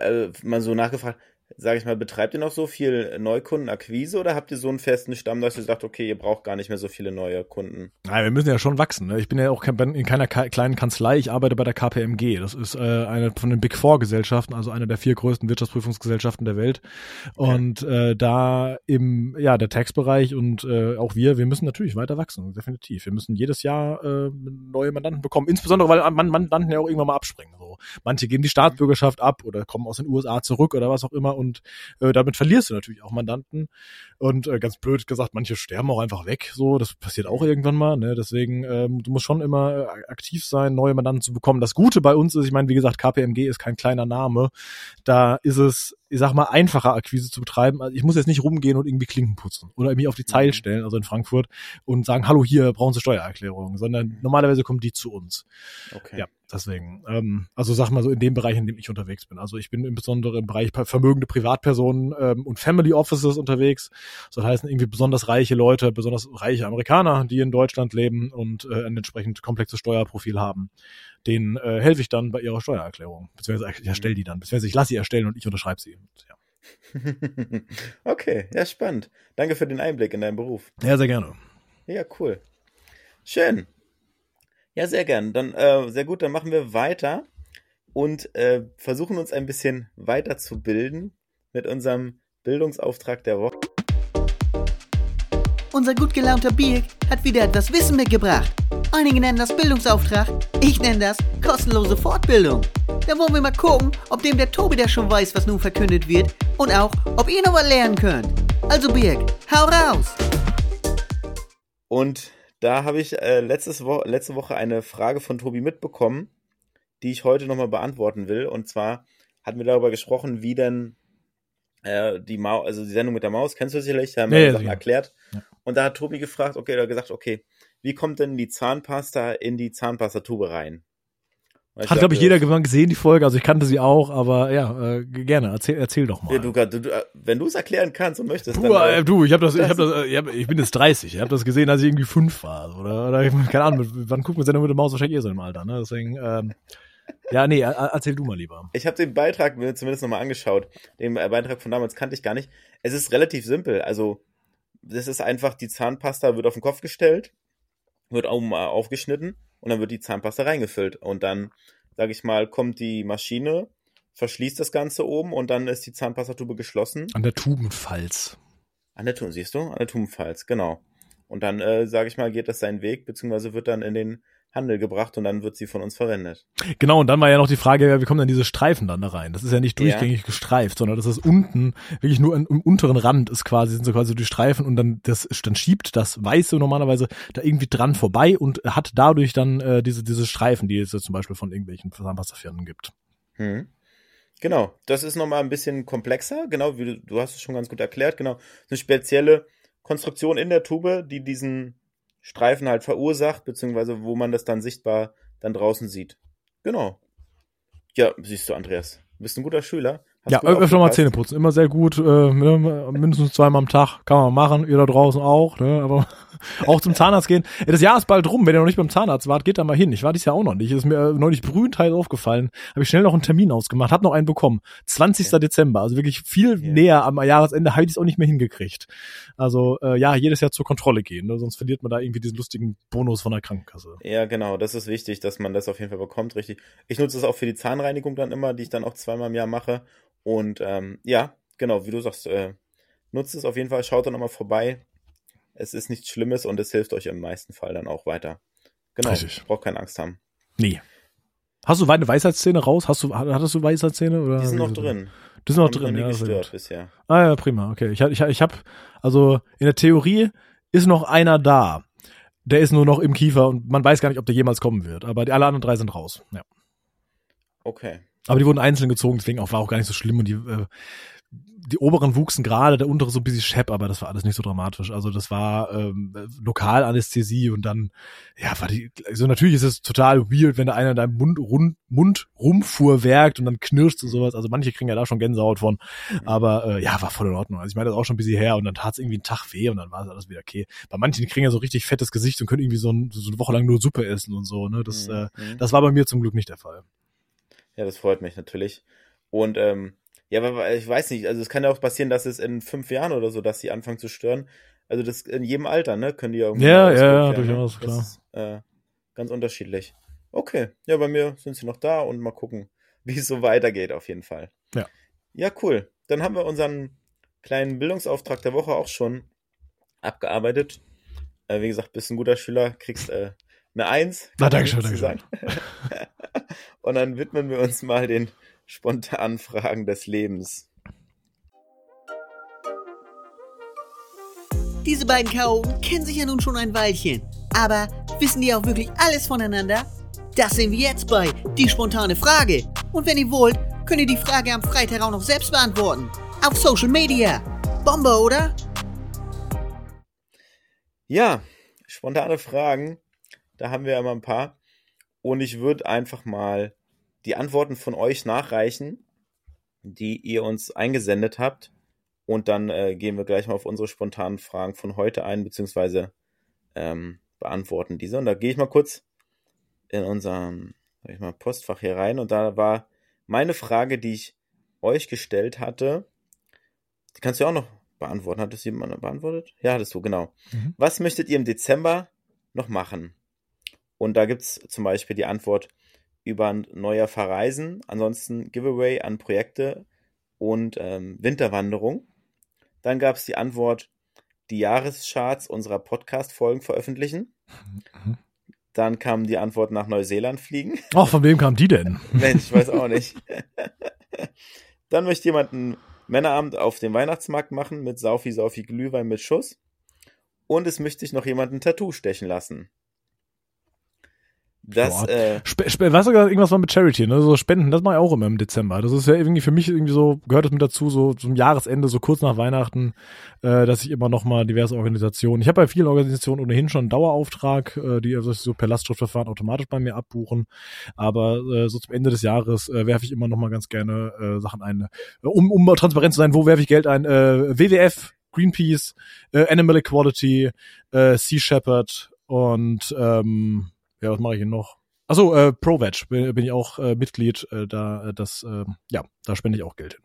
Äh, mal so nachgefragt, sage ich mal, betreibt ihr noch so viel Neukundenakquise oder habt ihr so einen festen Stamm, dass ihr sagt, okay, ihr braucht gar nicht mehr so viele neue Kunden? Nein, wir müssen ja schon wachsen. Ne? Ich bin ja auch in keiner kleinen Kanzlei, ich arbeite bei der KPMG. Das ist äh, eine von den Big Four Gesellschaften, also eine der vier größten Wirtschaftsprüfungsgesellschaften der Welt. Und äh, da im ja der Tax-Bereich und äh, auch wir, wir müssen natürlich weiter wachsen, definitiv. Wir müssen jedes Jahr äh, neue Mandanten bekommen, insbesondere weil man Mandanten ja auch irgendwann mal abspringen. So. Manche geben die Staatsbürgerschaft ab oder kommen aus den USA zurück oder was auch immer und äh, damit verlierst du natürlich auch Mandanten. Und äh, ganz blöd gesagt, manche sterben auch einfach weg. So, das passiert auch irgendwann mal. Ne? Deswegen, ähm, du musst schon immer äh, aktiv sein, neue Mandanten zu bekommen. Das Gute bei uns ist, ich meine, wie gesagt, KPMG ist kein kleiner Name. Da ist es ich sag mal, einfacher Akquise zu betreiben. Also ich muss jetzt nicht rumgehen und irgendwie Klinken putzen oder mich auf die Zeil mhm. stellen, also in Frankfurt, und sagen, hallo, hier brauchen Sie Steuererklärung, sondern mhm. normalerweise kommen die zu uns. Okay. Ja, deswegen. Ähm, also sag mal so in dem Bereich, in dem ich unterwegs bin. Also ich bin insbesondere im Bereich vermögende Privatpersonen ähm, und Family Offices unterwegs. Das heißt irgendwie besonders reiche Leute, besonders reiche Amerikaner, die in Deutschland leben und äh, ein entsprechend komplexes Steuerprofil haben denen äh, helfe ich dann bei ihrer Steuererklärung. Beziehungsweise ich erstelle die dann. Beziehungsweise ich lasse sie erstellen und ich unterschreibe sie. Ja. okay, ja, spannend. Danke für den Einblick in deinen Beruf. Ja, sehr gerne. Ja, cool. Schön. Ja, sehr gern. Dann äh, sehr gut, dann machen wir weiter und äh, versuchen uns ein bisschen weiterzubilden mit unserem Bildungsauftrag der Woche. Unser gut gelaunter Birk hat wieder etwas Wissen mitgebracht. Einige nennen das Bildungsauftrag, ich nenne das kostenlose Fortbildung. Da wollen wir mal gucken, ob dem der Tobi der schon weiß, was nun verkündet wird und auch, ob ihr noch was lernen könnt. Also Birg, hau raus! Und da habe ich äh, letztes Wo letzte Woche eine Frage von Tobi mitbekommen, die ich heute nochmal beantworten will. Und zwar hatten wir darüber gesprochen, wie denn äh, die Maus, also die Sendung mit der Maus, kennst du sicherlich, da haben wir ja, Sachen ja. erklärt. Ja. Und da hat Tobi gefragt, okay, er hat gesagt, okay, wie kommt denn die Zahnpasta in die Zahnpastatube rein? Hat, glaube ich, jeder gesehen, die Folge. Also ich kannte sie auch, aber ja, äh, gerne. Erzähl, erzähl doch mal. Ja, du, du, äh, wenn du es erklären kannst und möchtest. Du, dann, äh, du ich habe das, ich hab das, ich, hab, ich bin jetzt 30. Ich habe das gesehen, als ich irgendwie fünf war. Oder, oder keine Ahnung, wann gucken wir Sendung mit der Maus wahrscheinlich eh so im Alter. Ne? Deswegen, ähm, ja, nee, erzähl du mal lieber. Ich habe den Beitrag mir zumindest nochmal angeschaut. Den äh, Beitrag von damals kannte ich gar nicht. Es ist relativ simpel. Also, das ist einfach, die Zahnpasta wird auf den Kopf gestellt wird oben aufgeschnitten und dann wird die Zahnpasta reingefüllt. Und dann, sage ich mal, kommt die Maschine, verschließt das Ganze oben und dann ist die Zahnpastatube geschlossen. An der Tubenfalz. An der Tuben, siehst du? An der Tubenfalz, genau. Und dann, äh, sage ich mal, geht das seinen Weg, beziehungsweise wird dann in den Handel gebracht und dann wird sie von uns verwendet. Genau, und dann war ja noch die Frage, ja, wie kommen denn diese Streifen dann da rein? Das ist ja nicht durchgängig ja. gestreift, sondern das ist unten, wirklich nur im, im unteren Rand ist quasi, sind so quasi die Streifen und dann das, dann schiebt das Weiße normalerweise da irgendwie dran vorbei und hat dadurch dann äh, diese, diese Streifen, die es jetzt zum Beispiel von irgendwelchen Zahnpastafirmen gibt. Hm. Genau, das ist nochmal ein bisschen komplexer, genau, wie du, du hast es schon ganz gut erklärt, genau. Eine spezielle Konstruktion in der Tube, die diesen Streifen halt verursacht, beziehungsweise wo man das dann sichtbar dann draußen sieht. Genau. Ja, siehst du, Andreas. Du bist ein guter Schüler. Ja, öfter mal Zähne putzen. Immer sehr gut. Äh, ne, mindestens zweimal am Tag kann man machen. Ihr da draußen auch. Ne? Aber auch zum Zahnarzt gehen. Das Jahr ist bald rum. Wenn ihr noch nicht beim Zahnarzt wart, geht da mal hin. Ich war dies Jahr auch noch nicht. Ist mir äh, neulich brühend heiß aufgefallen. Habe ich schnell noch einen Termin ausgemacht. Hab noch einen bekommen. 20. Ja. Dezember. Also wirklich viel ja. näher am Jahresende. Habe ich es auch nicht mehr hingekriegt. Also äh, ja, jedes Jahr zur Kontrolle gehen. Ne? Sonst verliert man da irgendwie diesen lustigen Bonus von der Krankenkasse. Ja, genau. Das ist wichtig, dass man das auf jeden Fall bekommt. Richtig. Ich nutze es auch für die Zahnreinigung dann immer, die ich dann auch zweimal im Jahr mache. Und ähm, ja, genau, wie du sagst, äh, nutzt es auf jeden Fall. Schaut dann nochmal vorbei es ist nichts Schlimmes und es hilft euch im meisten Fall dann auch weiter. Genau, Richtig. braucht keine Angst haben. Nee. Hast du eine Weisheitszähne raus? Hast du, hattest du Weisheitszähne? Oder die sind noch drin. Die sind noch drin, ja. gestört bisher. Ah ja, prima, okay. Ich, ich, ich habe, also in der Theorie ist noch einer da. Der ist nur noch im Kiefer und man weiß gar nicht, ob der jemals kommen wird. Aber die, alle anderen drei sind raus. Ja. Okay. Aber die wurden einzeln gezogen, deswegen auch, war auch gar nicht so schlimm und die äh, die oberen wuchsen gerade, der untere so ein bisschen schepp, aber das war alles nicht so dramatisch. Also das war ähm, Lokalanästhesie und dann, ja, war die, also natürlich ist es total weird, wenn da einer in deinem Mund, rund, Mund rumfuhrwerkt und dann knirscht und sowas. Also manche kriegen ja da schon Gänsehaut von. Aber äh, ja, war voll in Ordnung. Also ich meine, das auch schon ein bisschen her und dann tat es irgendwie einen Tag weh und dann war es alles wieder okay. Bei manchen kriegen ja so richtig fettes Gesicht und können irgendwie so, ein, so eine Woche lang nur Suppe essen und so. Ne? Das, mhm. äh, mhm. das war bei mir zum Glück nicht der Fall. Ja, das freut mich natürlich. Und ähm, ja, aber ich weiß nicht, also es kann ja auch passieren, dass es in fünf Jahren oder so, dass sie anfangen zu stören. Also das in jedem Alter, ne? Können die ja irgendwie. Ja, ja, ja, durchaus, ne? klar. Ist, äh, ganz unterschiedlich. Okay, ja, bei mir sind sie noch da und mal gucken, wie es so weitergeht, auf jeden Fall. Ja. Ja, cool. Dann haben wir unseren kleinen Bildungsauftrag der Woche auch schon abgearbeitet. Äh, wie gesagt, bist ein guter Schüler, kriegst äh, eine Eins. Na, danke schön, danke schön. und dann widmen wir uns mal den spontanen Fragen des Lebens. Diese beiden K.O. kennen sich ja nun schon ein Weilchen. Aber wissen die auch wirklich alles voneinander? Das sehen wir jetzt bei Die spontane Frage. Und wenn ihr wollt, könnt ihr die Frage am Freitag auch noch selbst beantworten. Auf Social Media. Bombe, oder? Ja, spontane Fragen. Da haben wir ja mal ein paar. Und ich würde einfach mal die Antworten von euch nachreichen, die ihr uns eingesendet habt. Und dann äh, gehen wir gleich mal auf unsere spontanen Fragen von heute ein, beziehungsweise ähm, beantworten diese. Und da gehe ich mal kurz in unserem sag ich mal, Postfach hier rein. Und da war meine Frage, die ich euch gestellt hatte. Die kannst du auch noch beantworten. Hattest du jemand beantwortet? Ja, hattest du, genau. Mhm. Was möchtet ihr im Dezember noch machen? Und da gibt es zum Beispiel die Antwort, über neuer Verreisen, ansonsten Giveaway an Projekte und ähm, Winterwanderung. Dann gab es die Antwort, die Jahrescharts unserer Podcast-Folgen veröffentlichen. Mhm. Dann kam die Antwort nach Neuseeland fliegen. Ach, von wem kam die denn? Mensch, ich weiß auch nicht. Dann möchte jemand einen Männerabend auf dem Weihnachtsmarkt machen mit Saufi Saufi Glühwein mit Schuss. Und es möchte sich noch jemand ein Tattoo stechen lassen. Das, äh, Sp Sp weißt du, irgendwas war mit Charity, ne? So Spenden, das mache ich auch immer im Dezember. Das ist ja irgendwie für mich irgendwie so, gehört das mit dazu, so zum Jahresende, so kurz nach Weihnachten, äh, dass ich immer nochmal diverse Organisationen. Ich habe bei vielen Organisationen ohnehin schon einen Dauerauftrag, äh, die also so per Lastschriftverfahren automatisch bei mir abbuchen. Aber äh, so zum Ende des Jahres äh, werfe ich immer nochmal ganz gerne äh, Sachen ein. Äh, um, um transparent zu sein, wo werfe ich Geld ein? Äh, WWF, Greenpeace, äh, Animal Equality, äh, Sea Shepherd und ähm, ja, was mache ich hier noch? Achso, äh, ProVeg bin, bin ich auch äh, Mitglied. Äh, da, äh, das, äh, ja, da spende ich auch Geld hin.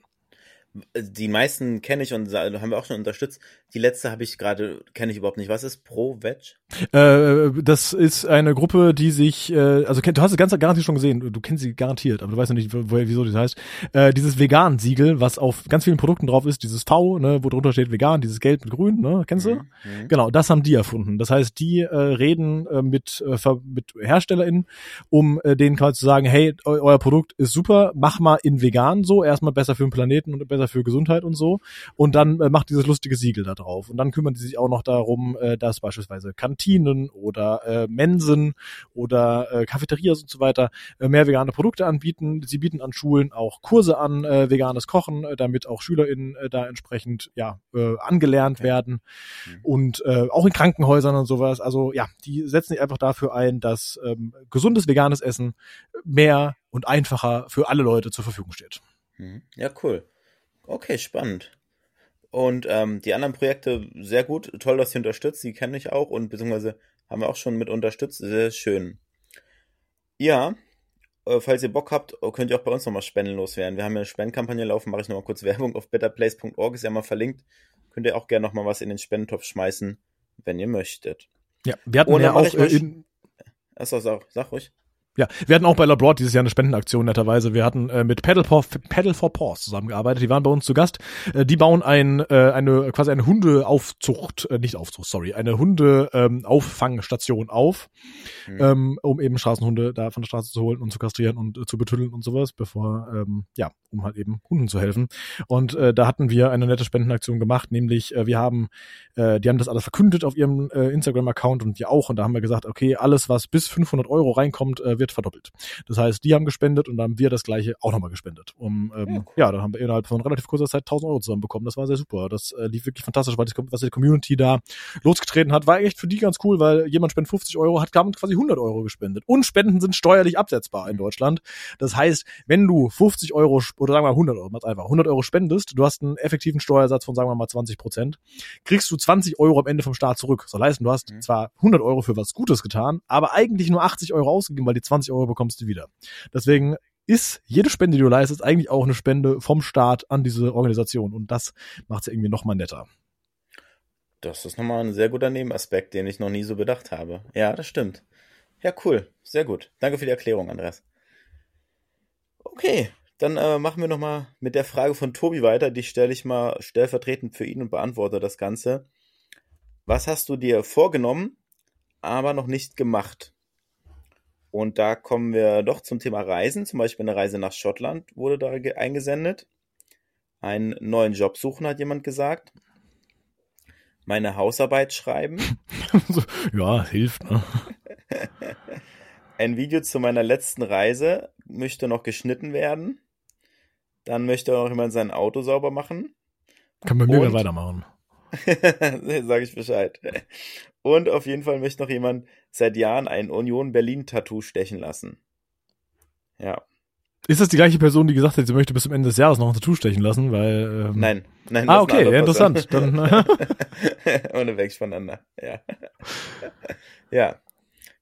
Die meisten kenne ich und haben wir auch schon unterstützt. Die letzte habe ich gerade, kenne ich überhaupt nicht. Was ist Pro Veg? Äh, das ist eine Gruppe, die sich, äh, also du hast es ganz garantiert schon gesehen, du kennst sie garantiert, aber du weißt noch nicht, woher, wieso das heißt. Äh, dieses Vegan-Siegel, was auf ganz vielen Produkten drauf ist, dieses V, ne, wo drunter steht vegan, dieses Gelb mit Grün, ne, kennst du? Mhm. mhm. Genau, das haben die erfunden. Das heißt, die äh, reden äh, mit, äh, mit HerstellerInnen, um äh, denen quasi zu sagen, hey, eu euer Produkt ist super, mach mal in vegan so, erstmal besser für den Planeten und besser für Gesundheit und so. Und dann äh, macht dieses lustige Siegel da drauf. Und dann kümmern die sich auch noch darum, äh, dass beispielsweise Kantinen oder äh, Mensen oder äh, Cafeterias und so weiter äh, mehr vegane Produkte anbieten. Sie bieten an Schulen auch Kurse an, äh, veganes Kochen, äh, damit auch SchülerInnen äh, da entsprechend ja äh, angelernt werden. Mhm. Und äh, auch in Krankenhäusern und sowas. Also ja, die setzen sich einfach dafür ein, dass ähm, gesundes veganes Essen mehr und einfacher für alle Leute zur Verfügung steht. Mhm. Ja, cool. Okay, spannend. Und ähm, die anderen Projekte sehr gut. Toll, dass ihr unterstützt. Die kenne ich auch und beziehungsweise haben wir auch schon mit unterstützt. Sehr schön. Ja, äh, falls ihr Bock habt, könnt ihr auch bei uns nochmal spendenlos werden. Wir haben ja eine Spendenkampagne laufen, mache ich nochmal kurz Werbung auf betterplace.org, ist ja mal verlinkt. Könnt ihr auch gerne nochmal was in den Spendentopf schmeißen, wenn ihr möchtet. Ja, wir hatten ja auch äh, in... Achso, sag, sag ruhig. Ja, wir hatten auch bei Labroad dieses Jahr eine Spendenaktion netterweise. Wir hatten äh, mit Pedal for, Pedal for Paws zusammengearbeitet. Die waren bei uns zu Gast. Äh, die bauen ein, äh, eine quasi eine Hundeaufzucht, äh, nicht Aufzucht, sorry, eine Hunde ähm, auf, mhm. ähm, um eben Straßenhunde da von der Straße zu holen und zu kastrieren und äh, zu betüddeln und sowas, bevor ähm, ja, um halt eben Hunden zu helfen. Und äh, da hatten wir eine nette Spendenaktion gemacht, nämlich äh, wir haben, äh, die haben das alles verkündet auf ihrem äh, Instagram-Account und wir auch. Und da haben wir gesagt, okay, alles was bis 500 Euro reinkommt, äh, wird verdoppelt. Das heißt, die haben gespendet und dann haben wir das gleiche auch nochmal gespendet. Um, ähm, ja, cool. ja, dann haben wir innerhalb von relativ kurzer Zeit 1000 Euro zusammenbekommen. Das war sehr super. Das äh, lief wirklich fantastisch, weil das, was die Community da losgetreten hat, war echt für die ganz cool, weil jemand spendet 50 Euro, hat quasi 100 Euro gespendet. Und Spenden sind steuerlich absetzbar in Deutschland. Das heißt, wenn du 50 Euro oder sagen wir mal 100 Euro, einfach 100 Euro spendest, du hast einen effektiven Steuersatz von sagen wir mal 20 Prozent, kriegst du 20 Euro am Ende vom Staat zurück. Soll heißen, du hast mhm. zwar 100 Euro für was Gutes getan, aber eigentlich nur 80 Euro ausgegeben, weil die 20 Euro bekommst du wieder. Deswegen ist jede Spende, die du leistest, eigentlich auch eine Spende vom Staat an diese Organisation. Und das macht es irgendwie nochmal netter. Das ist nochmal ein sehr guter Nebenaspekt, den ich noch nie so bedacht habe. Ja, das stimmt. Ja, cool. Sehr gut. Danke für die Erklärung, Andreas. Okay, dann äh, machen wir nochmal mit der Frage von Tobi weiter. Die stelle ich mal stellvertretend für ihn und beantworte das Ganze. Was hast du dir vorgenommen, aber noch nicht gemacht? Und da kommen wir doch zum Thema Reisen. Zum Beispiel eine Reise nach Schottland wurde da eingesendet. Einen neuen Job suchen, hat jemand gesagt. Meine Hausarbeit schreiben. ja, hilft, ne? Ein Video zu meiner letzten Reise möchte noch geschnitten werden. Dann möchte auch jemand sein Auto sauber machen. Kann man mir weitermachen. Sag ich Bescheid. Und auf jeden Fall möchte noch jemand seit Jahren ein Union Berlin Tattoo stechen lassen. Ja. Ist das die gleiche Person, die gesagt hat, sie möchte bis zum Ende des Jahres noch ein Tattoo stechen lassen? Weil, ähm... Nein, nein. Ah, okay, ja, interessant. Dann, Ohne weg voneinander. Ja. ja.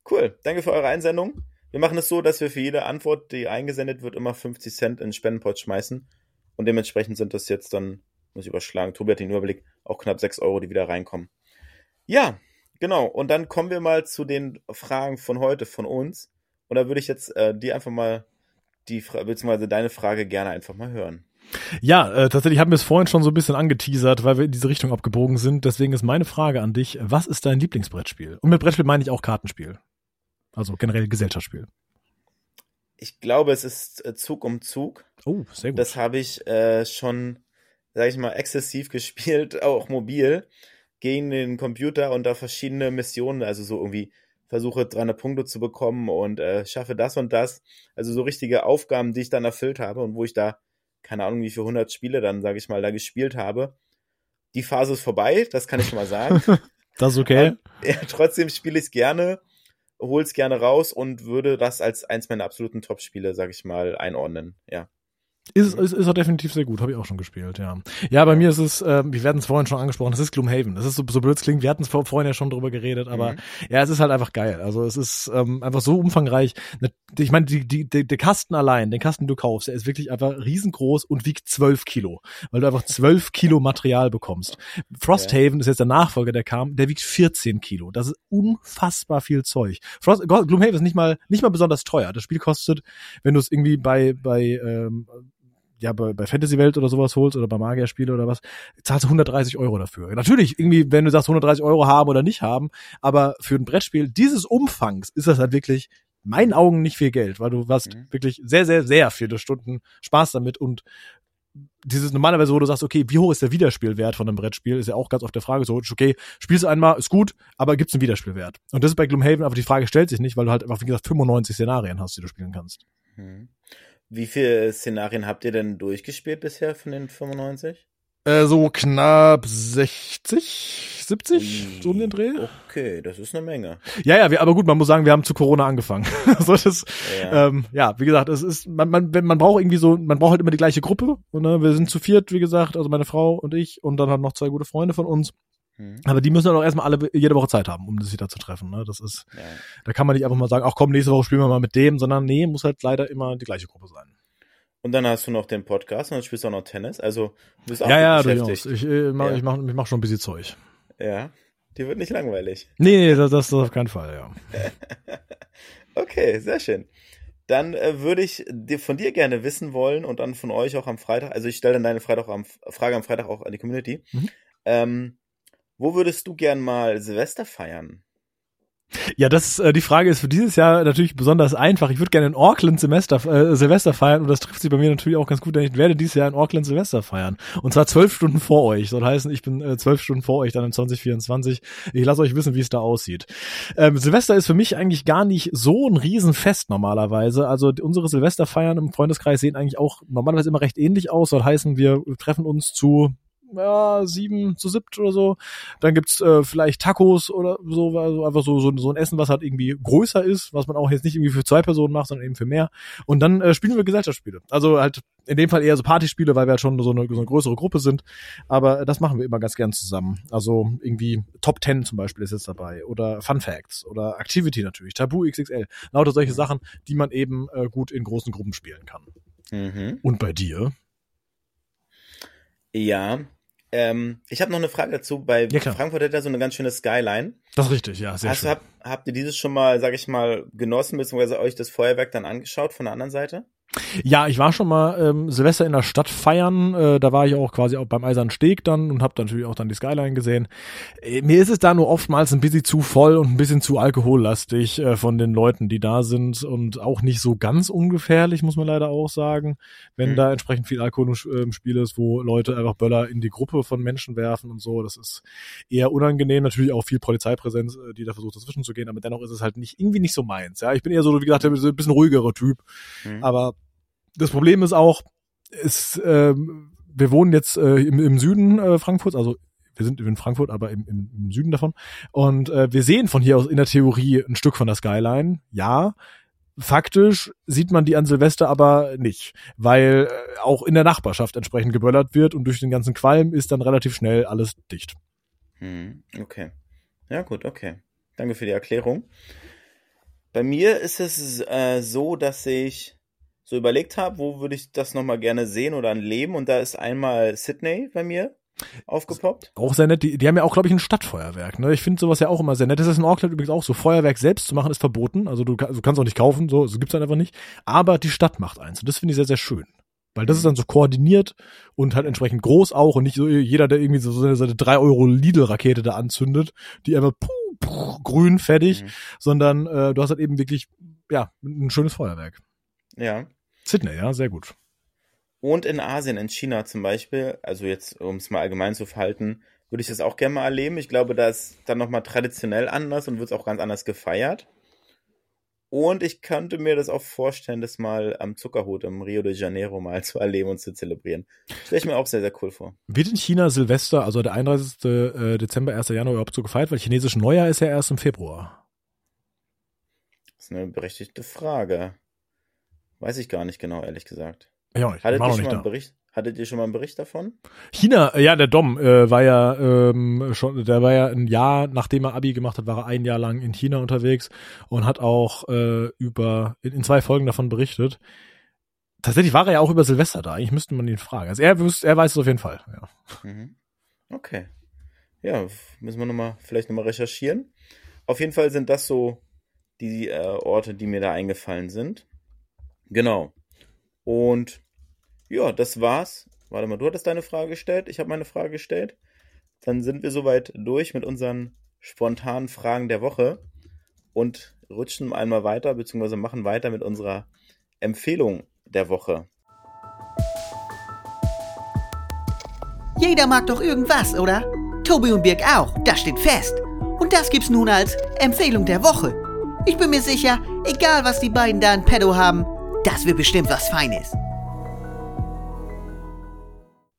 Cool. Danke für eure Einsendung. Wir machen es so, dass wir für jede Antwort, die eingesendet wird, immer 50 Cent in den Spendenpot schmeißen. Und dementsprechend sind das jetzt dann, muss ich überschlagen, Tobi hat den Überblick, auch knapp 6 Euro, die wieder reinkommen. Ja, Genau, und dann kommen wir mal zu den Fragen von heute, von uns. Und da würde ich jetzt äh, die einfach mal, die beziehungsweise deine Frage gerne einfach mal hören. Ja, äh, tatsächlich haben wir es vorhin schon so ein bisschen angeteasert, weil wir in diese Richtung abgebogen sind. Deswegen ist meine Frage an dich, was ist dein Lieblingsbrettspiel? Und mit Brettspiel meine ich auch Kartenspiel. Also generell Gesellschaftsspiel. Ich glaube, es ist äh, Zug um Zug. Oh, sehr gut. Das habe ich äh, schon, sag ich mal, exzessiv gespielt, auch mobil gegen den Computer und da verschiedene Missionen, also so irgendwie versuche 300 Punkte zu bekommen und äh, schaffe das und das. Also so richtige Aufgaben, die ich dann erfüllt habe und wo ich da, keine Ahnung, wie viele 100 Spiele dann, sage ich mal, da gespielt habe. Die Phase ist vorbei, das kann ich schon mal sagen. das ist okay. Und, ja, trotzdem spiele ich es gerne, hole es gerne raus und würde das als eins meiner absoluten Top-Spiele, sage ich mal, einordnen, ja. Ist, ist, ist auch definitiv sehr gut, habe ich auch schon gespielt, ja. Ja, bei mir ist es, äh, wir werden es vorhin schon angesprochen, es ist Gloomhaven. Das ist so, so blöd es klingt, wir hatten es vor, vorhin ja schon drüber geredet, aber mhm. ja, es ist halt einfach geil. Also es ist ähm, einfach so umfangreich. Ne, ich meine, die, die, die, der Kasten allein, den Kasten, den du kaufst, der ist wirklich einfach riesengroß und wiegt zwölf Kilo, weil du einfach zwölf Kilo Material bekommst. Frosthaven ja. ist jetzt der Nachfolger, der kam, der wiegt 14 Kilo. Das ist unfassbar viel Zeug. Frost, Gloomhaven ist nicht mal, nicht mal besonders teuer. Das Spiel kostet, wenn du es irgendwie bei, bei ähm, ja, bei, bei Fantasy Welt oder sowas holst oder bei Magierspiele oder was, zahlst du 130 Euro dafür. Natürlich, irgendwie, wenn du sagst 130 Euro haben oder nicht haben, aber für ein Brettspiel dieses Umfangs ist das halt wirklich meinen Augen nicht viel Geld, weil du hast mhm. wirklich sehr, sehr, sehr viele Stunden Spaß damit und dieses normalerweise, wo du sagst, okay, wie hoch ist der Wiederspielwert von einem Brettspiel, ist ja auch ganz oft der Frage so, okay, spielst du einmal, ist gut, aber gibt's einen Wiederspielwert? Und das ist bei Gloomhaven, aber die Frage stellt sich nicht, weil du halt einfach, wie gesagt, 95 Szenarien hast, die du spielen kannst. Mhm. Wie viele Szenarien habt ihr denn durchgespielt bisher von den 95? Äh, so knapp 60, 70, Ui. so um den Dreh. Okay, das ist eine Menge. Ja, ja, wir, aber gut, man muss sagen, wir haben zu Corona angefangen. so das, ja. Ähm, ja, wie gesagt, es ist, man, man, man braucht irgendwie so, man braucht halt immer die gleiche Gruppe. Und, ne, wir sind zu viert, wie gesagt, also meine Frau und ich und dann halt noch zwei gute Freunde von uns. Mhm. Aber die müssen dann auch erstmal alle jede Woche Zeit haben, um sich da zu treffen. Ne? Das ist, ja. da kann man nicht einfach mal sagen, ach komm, nächste Woche spielen wir mal mit dem, sondern nee, muss halt leider immer die gleiche Gruppe sein. Und dann hast du noch den Podcast und dann spielst du auch noch Tennis. Also du bist auch ja, ja, beschäftigt. Ich, äh, mach, ja. ich mache ich mach schon ein bisschen Zeug. Ja, die wird nicht langweilig. Nee, nee, das, das, das auf keinen Fall, ja. okay, sehr schön. Dann äh, würde ich dir, von dir gerne wissen wollen und dann von euch auch am Freitag, also ich stelle dann deine Freitag am, Frage am Freitag auch an die Community. Mhm. Ähm, wo würdest du gern mal Silvester feiern? Ja, das äh, die Frage ist für dieses Jahr natürlich besonders einfach. Ich würde gerne in Auckland Semester, äh, Silvester feiern und das trifft sich bei mir natürlich auch ganz gut, denn ich werde dieses Jahr in Auckland Silvester feiern. Und zwar zwölf Stunden vor euch. Soll heißen, ich bin äh, zwölf Stunden vor euch dann in 2024. Ich lasse euch wissen, wie es da aussieht. Ähm, Silvester ist für mich eigentlich gar nicht so ein Riesenfest normalerweise. Also unsere Silvesterfeiern im Freundeskreis sehen eigentlich auch normalerweise immer recht ähnlich aus. Soll heißen, wir treffen uns zu ja, sieben zu siebt oder so. Dann gibt's äh, vielleicht Tacos oder so, also einfach so, so, so ein Essen, was halt irgendwie größer ist, was man auch jetzt nicht irgendwie für zwei Personen macht, sondern eben für mehr. Und dann äh, spielen wir Gesellschaftsspiele. Also halt in dem Fall eher so Partyspiele, weil wir halt schon so eine, so eine größere Gruppe sind. Aber das machen wir immer ganz gern zusammen. Also irgendwie Top Ten zum Beispiel ist jetzt dabei. Oder Fun Facts oder Activity natürlich, Tabu XXL. Lauter solche Sachen, die man eben äh, gut in großen Gruppen spielen kann. Mhm. Und bei dir? Ja, ähm, ich habe noch eine Frage dazu. Bei ja, Frankfurt hat er so eine ganz schöne Skyline. Das ist richtig, ja, sehr Hast, schön. Hab, habt ihr dieses schon mal, sag ich mal, genossen, beziehungsweise euch das Feuerwerk dann angeschaut von der anderen Seite? Ja, ich war schon mal ähm, Silvester in der Stadt feiern. Äh, da war ich auch quasi auch beim Eisernen Steg dann und habe natürlich auch dann die Skyline gesehen. Äh, mir ist es da nur oftmals ein bisschen zu voll und ein bisschen zu alkohollastig äh, von den Leuten, die da sind und auch nicht so ganz ungefährlich, muss man leider auch sagen, wenn mhm. da entsprechend viel Alkohol im Spiel ist, wo Leute einfach Böller in die Gruppe von Menschen werfen und so. Das ist eher unangenehm. Natürlich auch viel Polizeipräsenz, äh, die da versucht dazwischen zu gehen, aber dennoch ist es halt nicht irgendwie nicht so meins. Ja, ich bin eher so, wie gesagt, ein bisschen ruhigerer Typ, mhm. aber das Problem ist auch, ist, äh, wir wohnen jetzt äh, im, im Süden äh, Frankfurts, also wir sind in Frankfurt, aber im, im, im Süden davon. Und äh, wir sehen von hier aus in der Theorie ein Stück von der Skyline, ja. Faktisch sieht man die an Silvester aber nicht, weil äh, auch in der Nachbarschaft entsprechend geböllert wird und durch den ganzen Qualm ist dann relativ schnell alles dicht. Hm, okay. Ja, gut, okay. Danke für die Erklärung. Bei mir ist es äh, so, dass ich so überlegt habe, wo würde ich das nochmal gerne sehen oder leben. Und da ist einmal Sydney bei mir aufgepoppt. Auch sehr nett. Die, die haben ja auch, glaube ich, ein Stadtfeuerwerk. Ne? Ich finde sowas ja auch immer sehr nett. Das ist in Auckland übrigens auch so. Feuerwerk selbst zu machen ist verboten. Also du, du kannst auch nicht kaufen, so, so gibt's halt einfach nicht. Aber die Stadt macht eins. Und das finde ich sehr, sehr schön. Weil das ist dann so koordiniert und halt entsprechend groß auch und nicht so jeder, der irgendwie so, so eine 3 Euro Lidl-Rakete da anzündet, die einfach puh, puh, grün fertig, mhm. sondern äh, du hast halt eben wirklich, ja, ein schönes Feuerwerk. Ja. Sydney, ja, sehr gut. Und in Asien, in China zum Beispiel, also jetzt, um es mal allgemein zu verhalten, würde ich das auch gerne mal erleben. Ich glaube, da ist dann nochmal traditionell anders und wird es auch ganz anders gefeiert. Und ich könnte mir das auch vorstellen, das mal am Zuckerhut im Rio de Janeiro mal zu erleben und zu zelebrieren. Stelle ich mir auch sehr, sehr cool vor. Wird in China Silvester, also der 31. Äh, Dezember, 1. Januar überhaupt so gefeiert? Weil chinesische Neujahr ist ja erst im Februar. Das ist eine berechtigte Frage. Weiß ich gar nicht genau, ehrlich gesagt. Ich auch nicht. Hattet ich war noch schon nicht mal da. einen Bericht? Hattet ihr schon mal einen Bericht davon? China, äh, ja, der Dom äh, war ja ähm, schon, der war ja ein Jahr, nachdem er Abi gemacht hat, war er ein Jahr lang in China unterwegs und hat auch äh, über in, in zwei Folgen davon berichtet. Tatsächlich war er ja auch über Silvester da. Eigentlich müsste man ihn fragen. Also er, wüsste- er weiß es auf jeden Fall. Ja. Mhm. Okay. Ja, müssen wir noch mal, vielleicht nochmal recherchieren. Auf jeden Fall sind das so die äh, Orte, die mir da eingefallen sind. Genau. Und ja, das war's. Warte mal, du hattest deine Frage gestellt, ich habe meine Frage gestellt. Dann sind wir soweit durch mit unseren spontanen Fragen der Woche und rutschen einmal weiter, beziehungsweise machen weiter mit unserer Empfehlung der Woche. Jeder mag doch irgendwas, oder? Tobi und Birg auch, das steht fest. Und das gibt's nun als Empfehlung der Woche. Ich bin mir sicher, egal was die beiden da in Pedo haben, das wird bestimmt was Feines.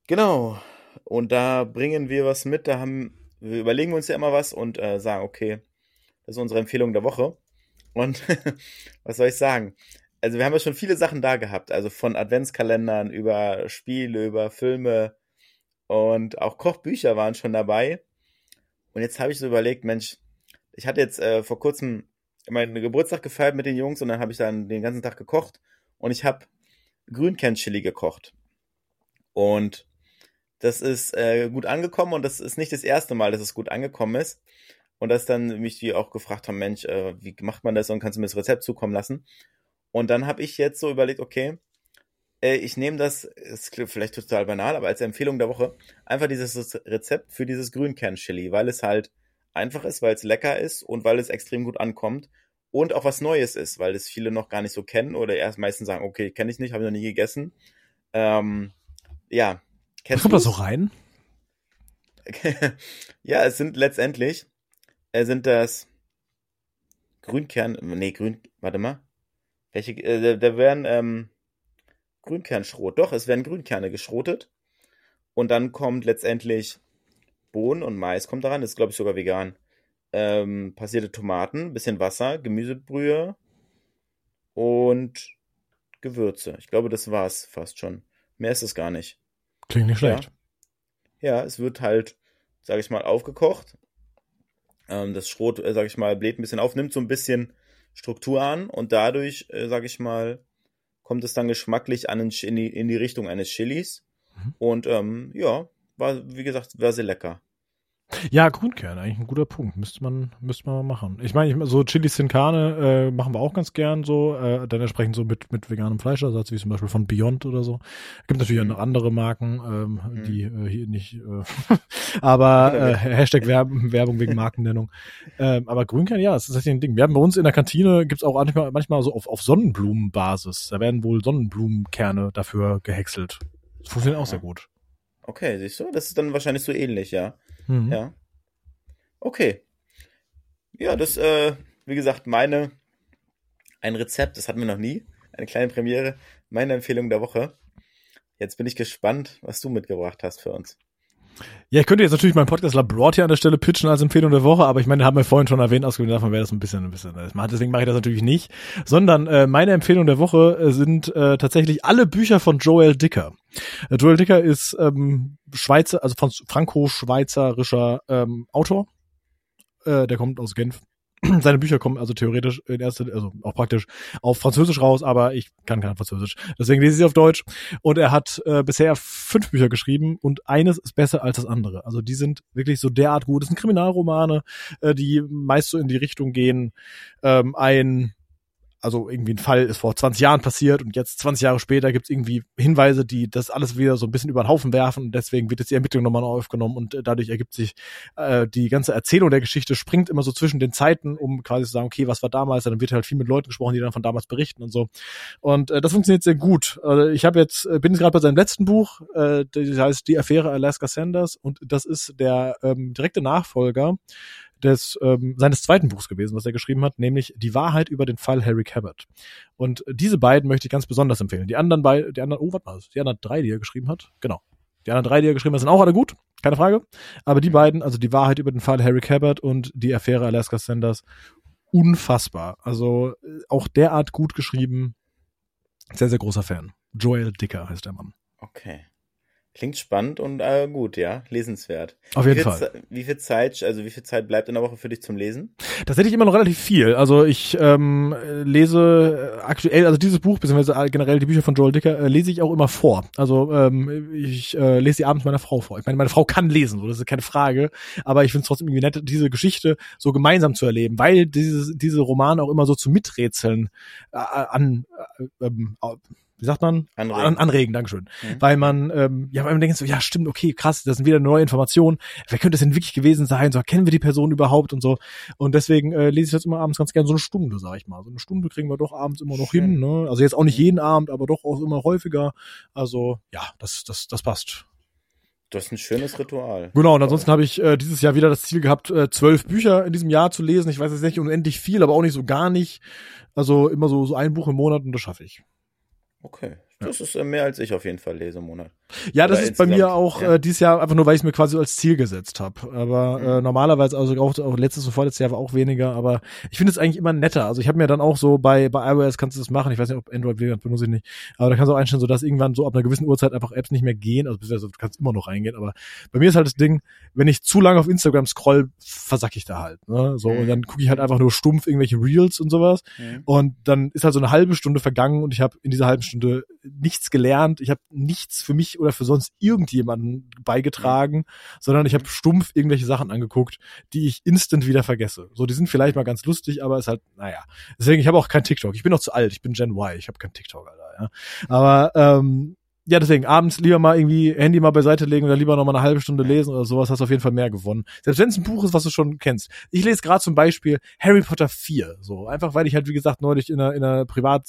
Genau. Und da bringen wir was mit. Da haben, wir überlegen uns ja immer was und äh, sagen, okay, das ist unsere Empfehlung der Woche. Und was soll ich sagen? Also wir haben ja schon viele Sachen da gehabt. Also von Adventskalendern über Spiele, über Filme und auch Kochbücher waren schon dabei. Und jetzt habe ich so überlegt, Mensch, ich hatte jetzt äh, vor kurzem meinen Geburtstag gefeiert mit den Jungs und dann habe ich dann den ganzen Tag gekocht und ich habe Grünkernchili gekocht. Und das ist äh, gut angekommen und das ist nicht das erste Mal, dass es gut angekommen ist. Und dass dann mich die auch gefragt haben, Mensch, äh, wie macht man das und kannst du mir das Rezept zukommen lassen? Und dann habe ich jetzt so überlegt, okay, äh, ich nehme das, ist vielleicht total banal, aber als Empfehlung der Woche, einfach dieses Rezept für dieses Grünkern-Chili, weil es halt einfach ist, weil es lecker ist und weil es extrem gut ankommt und auch was Neues ist, weil es viele noch gar nicht so kennen oder erst meistens sagen, okay, kenne ich nicht, habe ich noch nie gegessen. Ähm, ja, kennst kommt da so rein? ja, es sind letztendlich, äh, sind das Grünkern, nee, Grün, warte mal. Welche, äh, da- werden, ähm, Grünkernschrot. Doch, es werden Grünkerne geschrotet. Und dann kommt letztendlich Bohnen und Mais kommt daran, ist glaube ich sogar vegan. Ähm, passierte Tomaten, bisschen Wasser, Gemüsebrühe und Gewürze. Ich glaube, das war's fast schon. Mehr ist es gar nicht. Klingt nicht schlecht. Ja, es wird halt, sage ich mal, aufgekocht. Ähm, das Schrot, äh, sage ich mal, bläht ein bisschen auf, nimmt so ein bisschen Struktur an und dadurch, äh, sage ich mal, kommt es dann geschmacklich an in, die, in die Richtung eines Chilis. Mhm. Und ähm, ja, war, wie gesagt, war sehr lecker. Ja, Grünkern, eigentlich ein guter Punkt. Müsste man, müsste man mal machen. Ich meine, ich, so Chili Sin Carne äh, machen wir auch ganz gern so, äh, dann entsprechend so mit, mit veganem Fleischersatz, wie zum Beispiel von Beyond oder so. Gibt natürlich auch Mhm. noch andere Marken, ähm, Mhm. die äh, hier nicht, äh, aber äh, Hashtag Werbung, Werbung wegen Markennennung. ähm, aber Grünkern, ja, das ist tatsächlich ein Ding. Wir haben bei uns in der Kantine, gibt's auch manchmal, manchmal so auf, auf Sonnenblumenbasis. Da werden wohl Sonnenblumenkerne dafür gehäckselt. Das funktioniert auch sehr gut. Okay, siehst du, das ist dann wahrscheinlich so ähnlich, ja. Mhm. Ja. Okay. Ja, das, äh, wie gesagt, meine, ein Rezept, das hatten wir noch nie. Eine kleine Premiere. Meine Empfehlung der Woche. Jetzt bin ich gespannt, was du mitgebracht hast für uns. Ja, ich könnte jetzt natürlich meinen Podcast Labroad hier an der Stelle pitchen als Empfehlung der Woche, aber ich meine, haben wir vorhin schon erwähnt, ausgewählt davon wäre das ein bisschen, ein bisschen, deswegen mache ich das natürlich nicht, sondern äh, meine Empfehlung der Woche äh, sind äh, tatsächlich alle Bücher von Joel Dicker. Äh, Joel Dicker ist ähm, Schweizer, also franco-schweizerischer ähm, Autor. Äh, der kommt aus Genf. Seine Bücher kommen also theoretisch in erster, also auch praktisch auf Französisch raus, aber ich kann kein Französisch. Deswegen lese ich sie auf Deutsch. Und er hat äh, bisher fünf Bücher geschrieben und eines ist besser als das andere. Also die sind wirklich so derart gut. Das sind Kriminalromane, äh, die meist so in die Richtung gehen. Ähm, ein also irgendwie ein Fall ist vor 20 Jahren passiert und jetzt 20 Jahre später gibt es irgendwie Hinweise, die das alles wieder so ein bisschen über den Haufen werfen und deswegen wird jetzt die Ermittlung nochmal aufgenommen und äh, dadurch ergibt sich äh, die ganze Erzählung der Geschichte springt immer so zwischen den Zeiten, um quasi zu sagen, okay, was war damals, dann wird halt viel mit Leuten gesprochen, die dann von damals berichten und so. Und äh, das funktioniert sehr gut. Also ich habe jetzt, äh, bin jetzt gerade bei seinem letzten Buch, äh, das heißt Die Affäre Alaska Sanders und das ist der ähm, direkte Nachfolger des ähm, seines zweiten Buchs gewesen, was er geschrieben hat, nämlich Die Wahrheit über den Fall Harry Cabot. Und diese beiden möchte ich ganz besonders empfehlen. Die anderen beiden, die anderen, oh, warte mal, die anderen drei, die er geschrieben hat, genau. Die anderen drei, die er geschrieben hat, sind auch alle gut, keine Frage. Aber die beiden, also die Wahrheit über den Fall Harry Cabot und die Affäre Alaska Sanders, unfassbar. Also äh, auch derart gut geschrieben. Sehr, sehr großer Fan. Joel Dicker heißt der Mann. Okay. Klingt spannend und äh, gut, ja, lesenswert. Auf jeden wie Fall. Wie viel Zeit, also wie viel Zeit bleibt in der Woche für dich zum Lesen? Tatsächlich immer noch relativ viel. Also ich ähm, lese äh, aktuell, also dieses Buch, beziehungsweise generell die Bücher von Joel Dicker, äh, lese ich auch immer vor. Also ähm, ich äh, lese die abends meiner Frau vor. Ich meine, meine Frau kann lesen, so das ist keine Frage. Aber ich finde es trotzdem irgendwie nett, diese Geschichte so gemeinsam zu erleben, weil dieses, diese Romane auch immer so zu Miträtseln äh, an äh, ähm, wie sagt man? Anregen. An, anregen, Dankeschön. Mhm. Weil man, ähm, ja, weil man denkt so, ja, stimmt, okay, krass, das sind wieder neue Informationen. Wer könnte es denn wirklich gewesen sein? So, kennen wir die Person überhaupt und so. Und deswegen äh, lese ich das immer abends ganz gerne so eine Stunde, sag ich mal. So eine Stunde kriegen wir doch abends immer noch Schön. hin. Ne? Also jetzt auch nicht jeden Abend, aber doch auch immer häufiger. Also ja, das, das, das passt. Das ist ein schönes Ritual. Genau, und ansonsten habe ich äh, dieses Jahr wieder das Ziel gehabt, äh, zwölf Bücher in diesem Jahr zu lesen. Ich weiß jetzt nicht unendlich viel, aber auch nicht so gar nicht. Also immer so, so ein Buch im Monat und das schaffe ich. Okay. Das ist äh, mehr als ich auf jeden Fall lese im Monat. Ja, das Oder ist bei mir auch ja. äh, dieses Jahr einfach nur, weil ich es mir quasi als Ziel gesetzt habe. Aber mhm. äh, normalerweise, also auch, auch letztes und vorletztes Jahr war auch weniger, aber ich finde es eigentlich immer netter. Also ich habe mir dann auch so bei, bei iOS kannst du das machen, ich weiß nicht, ob Android will, benutze ich nicht, aber da kannst du auch einstellen, so dass irgendwann so ab einer gewissen Uhrzeit einfach Apps nicht mehr gehen. Also du kannst immer noch reingehen, aber bei mir ist halt das Ding, wenn ich zu lange auf Instagram scroll, versack ich da halt. Ne? So, mhm. und dann gucke ich halt einfach nur stumpf irgendwelche Reels und sowas. Mhm. Und dann ist halt so eine halbe Stunde vergangen und ich habe in dieser halben Stunde nichts gelernt, ich habe nichts für mich oder für sonst irgendjemanden beigetragen, mhm. sondern ich habe stumpf irgendwelche Sachen angeguckt, die ich instant wieder vergesse. So, die sind vielleicht mal ganz lustig, aber ist halt, naja. Deswegen, ich habe auch kein TikTok. Ich bin noch zu alt, ich bin Gen Y, ich habe kein TikTok, Alter. Ja. Aber ähm, ja, deswegen abends lieber mal irgendwie Handy mal beiseite legen oder lieber noch mal eine halbe Stunde lesen oder sowas, hast du auf jeden Fall mehr gewonnen. Selbst wenn es ein Buch ist, was du schon kennst. Ich lese gerade zum Beispiel Harry Potter 4, so einfach, weil ich halt wie gesagt neulich in einer, in einer privat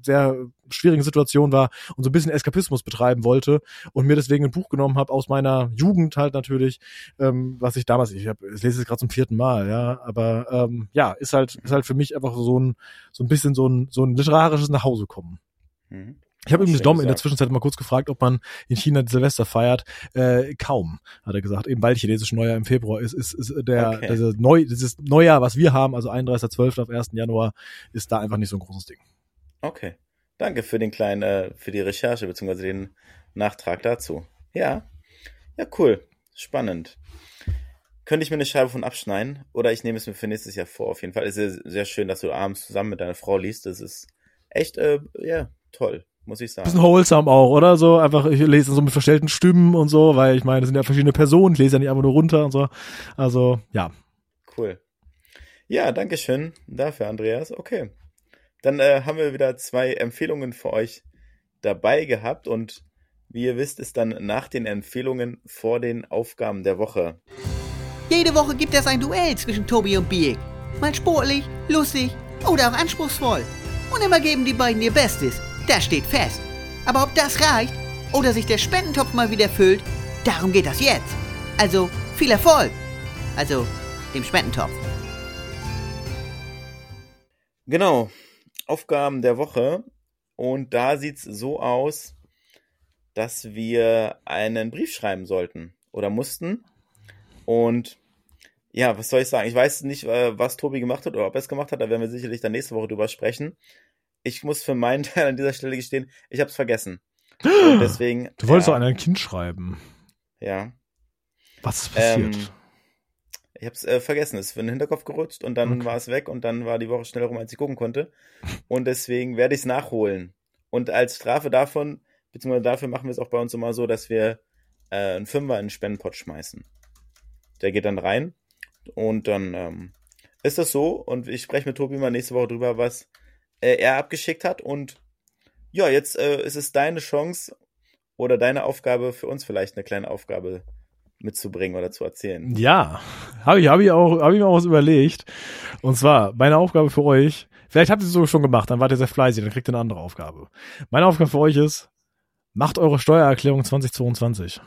sehr schwierigen Situation war und so ein bisschen Eskapismus betreiben wollte und mir deswegen ein Buch genommen habe aus meiner Jugend halt natürlich, ähm, was ich damals, ich, hab, ich lese es gerade zum vierten Mal, ja, aber ähm, ja, ist halt ist halt für mich einfach so ein so ein bisschen so ein so ein literarisches Nachhausekommen. Mhm. Ich habe übrigens Dom in der Zwischenzeit mal kurz gefragt, ob man in China Silvester feiert. Äh, kaum, hat er gesagt. Eben weil chinesisch Neujahr im Februar ist, ist, ist der, okay. der Neu, dieses Neujahr, was wir haben, also 31.12. auf 1. Januar, ist da einfach nicht so ein großes Ding. Okay. Danke für den kleinen, äh, für die Recherche beziehungsweise den Nachtrag dazu. Ja. Ja, cool. Spannend. Könnte ich mir eine Scheibe von abschneiden oder ich nehme es mir für nächstes Jahr vor. Auf jeden Fall ist es sehr schön, dass du abends zusammen mit deiner Frau liest. Das ist echt, äh, ja, toll muss ich sagen. Bisschen wholesome auch, oder? So einfach, ich lese so mit verstellten Stimmen und so, weil ich meine, das sind ja verschiedene Personen, ich lese ja nicht einfach nur runter und so. Also, ja. Cool. Ja, danke schön dafür, Andreas. Okay. Dann äh, haben wir wieder zwei Empfehlungen für euch dabei gehabt und wie ihr wisst, ist dann nach den Empfehlungen vor den Aufgaben der Woche. Jede Woche gibt es ein Duell zwischen Tobi und Biek. Mal sportlich, lustig oder auch anspruchsvoll. Und immer geben die beiden ihr Bestes. Das steht fest. Aber ob das reicht oder sich der Spendentopf mal wieder füllt, darum geht das jetzt. Also viel Erfolg. Also dem Spendentopf. Genau. Aufgaben der Woche. Und da sieht es so aus, dass wir einen Brief schreiben sollten oder mussten. Und ja, was soll ich sagen? Ich weiß nicht, äh, was Tobi gemacht hat oder ob er es gemacht hat. Da werden wir sicherlich dann nächste Woche drüber sprechen ich muss für meinen Teil an dieser Stelle gestehen, ich habe es vergessen. Und deswegen. Du wolltest ja, doch an ein Kind schreiben. Ja. Was ist passiert? Ähm, ich habe es äh, vergessen. Es ist für den Hinterkopf gerutscht und dann okay. war es weg und dann war die Woche schneller rum, als ich gucken konnte. Und deswegen werde ich es nachholen. Und als Strafe davon, beziehungsweise dafür machen wir es auch bei uns immer so, dass wir äh, einen Fünfer in den Spendenpot schmeißen. Der geht dann rein und dann ähm, ist das so und ich spreche mit Tobi mal nächste Woche drüber, was äh, er abgeschickt hat. Und ja, jetzt äh, ist es deine Chance oder deine Aufgabe für uns vielleicht eine kleine Aufgabe mitzubringen oder zu erzählen. Ja, habe ich, hab ich, auch, hab ich mir auch was überlegt. Und zwar, meine Aufgabe für euch, vielleicht habt ihr es so schon gemacht, dann wart ihr sehr fleißig, dann kriegt ihr eine andere Aufgabe. Meine Aufgabe für euch ist, macht eure Steuererklärung 2022.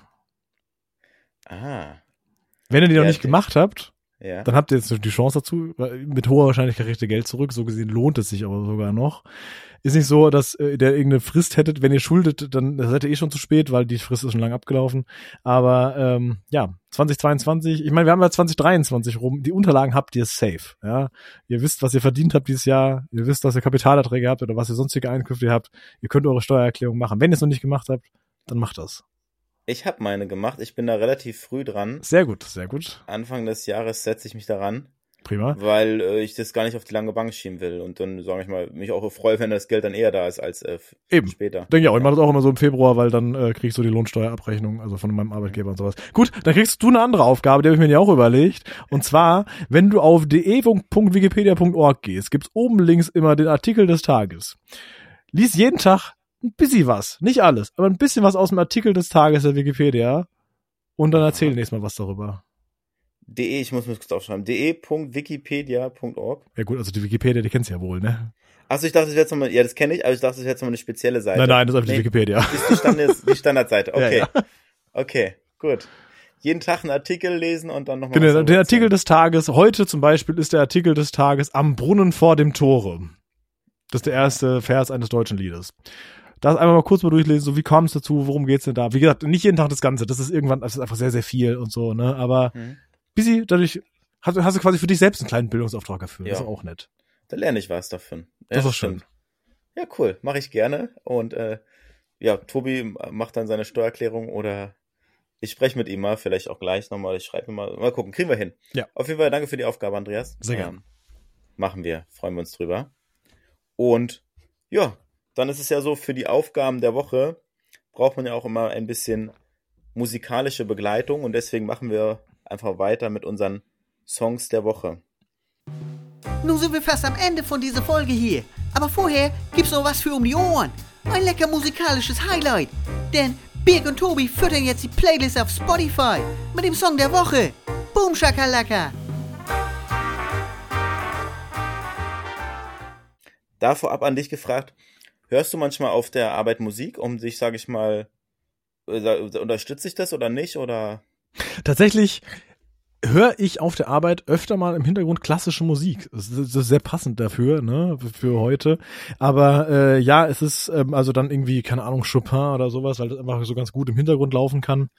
Ah. Wenn ihr die ja, noch nicht gemacht habt, Ja. Dann habt ihr jetzt die Chance dazu, mit hoher Wahrscheinlichkeit kriegt ihr Geld zurück. So gesehen lohnt es sich aber sogar noch. Ist nicht so, dass äh, der irgendeine Frist hättet, wenn ihr schuldet, dann seid ihr eh schon zu spät, weil die Frist ist schon lange abgelaufen. Aber ähm, ja, 2022, ich meine, wir haben ja 2023 rum, die Unterlagen habt ihr safe. Ja, Ihr wisst, was ihr verdient habt dieses Jahr, ihr wisst, was ihr Kapitalerträge habt oder was ihr sonstige Einkünfte habt. Ihr könnt eure Steuererklärung machen. Wenn ihr es noch nicht gemacht habt, dann macht das. Ich habe meine gemacht. Ich bin da relativ früh dran. Sehr gut, sehr gut. Anfang des Jahres setze ich mich daran. Prima. Weil äh, ich das gar nicht auf die lange Bank schieben will und dann, sage ich mal, mich auch freue, wenn das Geld dann eher da ist als äh, Eben. später. Denke ich auch. Ich mache das auch immer so im Februar, weil dann äh, kriegst du die Lohnsteuerabrechnung, also von meinem Arbeitgeber und sowas. Gut, dann kriegst du eine andere Aufgabe, die habe ich mir ja auch überlegt. Und zwar, wenn du auf de.wikipedia.org gehst, gibt's oben links immer den Artikel des Tages. Lies jeden Tag ein bisschen was. Nicht alles, aber ein bisschen was aus dem Artikel des Tages der Wikipedia. Und dann erzähl nächstes Mal was darüber. De, ich muss mir kurz aufschreiben. de.wikipedia.org. Ja gut, also die Wikipedia, die kennst du ja wohl, ne? Achso, ich dachte, das wäre jetzt nochmal, ja, das kenne ich, aber ich dachte, das wäre jetzt nochmal eine spezielle Seite. Nein, nein, das ist einfach nee, die Wikipedia. Das ist die, Standard, die Standardseite, okay. Ja, ja. Okay, gut. Jeden Tag einen Artikel lesen und dann nochmal. Genau, der Artikel des Tages, heute zum Beispiel ist der Artikel des Tages am Brunnen vor dem Tore. Das ist der erste Vers eines deutschen Liedes das einmal mal kurz mal durchlesen, so wie kam es dazu, worum geht's denn da? Wie gesagt, nicht jeden Tag das Ganze, das ist irgendwann, das ist einfach sehr, sehr viel und so, ne? Aber mhm. busy, dadurch hast, hast du quasi für dich selbst einen kleinen Bildungsauftrag erfüllt. Ja. Das ist auch nett. Da lerne ich was davon. Ja, das ist schön. Ja, cool. Mache ich gerne. Und äh, ja, Tobi macht dann seine Steuererklärung oder ich spreche mit ihm mal, vielleicht auch gleich nochmal. Ich schreibe mal. Mal gucken, kriegen wir hin. Ja. Auf jeden Fall danke für die Aufgabe, Andreas. Sehr gerne. Ähm, machen wir. Freuen wir uns drüber. Und ja, dann ist es ja so, für die Aufgaben der Woche braucht man ja auch immer ein bisschen musikalische Begleitung und deswegen machen wir einfach weiter mit unseren Songs der Woche. Nun sind wir fast am Ende von dieser Folge hier. Aber vorher gibt's noch was für um die Ohren. Ein lecker musikalisches Highlight. Denn Birg und Tobi füttern jetzt die Playlist auf Spotify mit dem Song der Woche. Boom Shakalaka. Da vorab an dich gefragt, Hörst du manchmal auf der Arbeit Musik, um sich, sage ich mal, äh, unterstütze ich das oder nicht? Oder? Tatsächlich höre ich auf der Arbeit öfter mal im Hintergrund klassische Musik. Das ist, sehr passend dafür, ne, für heute. Aber äh, ja, es ist ähm, also dann irgendwie, keine Ahnung, Chopin oder sowas, weil das einfach so ganz gut im Hintergrund laufen kann.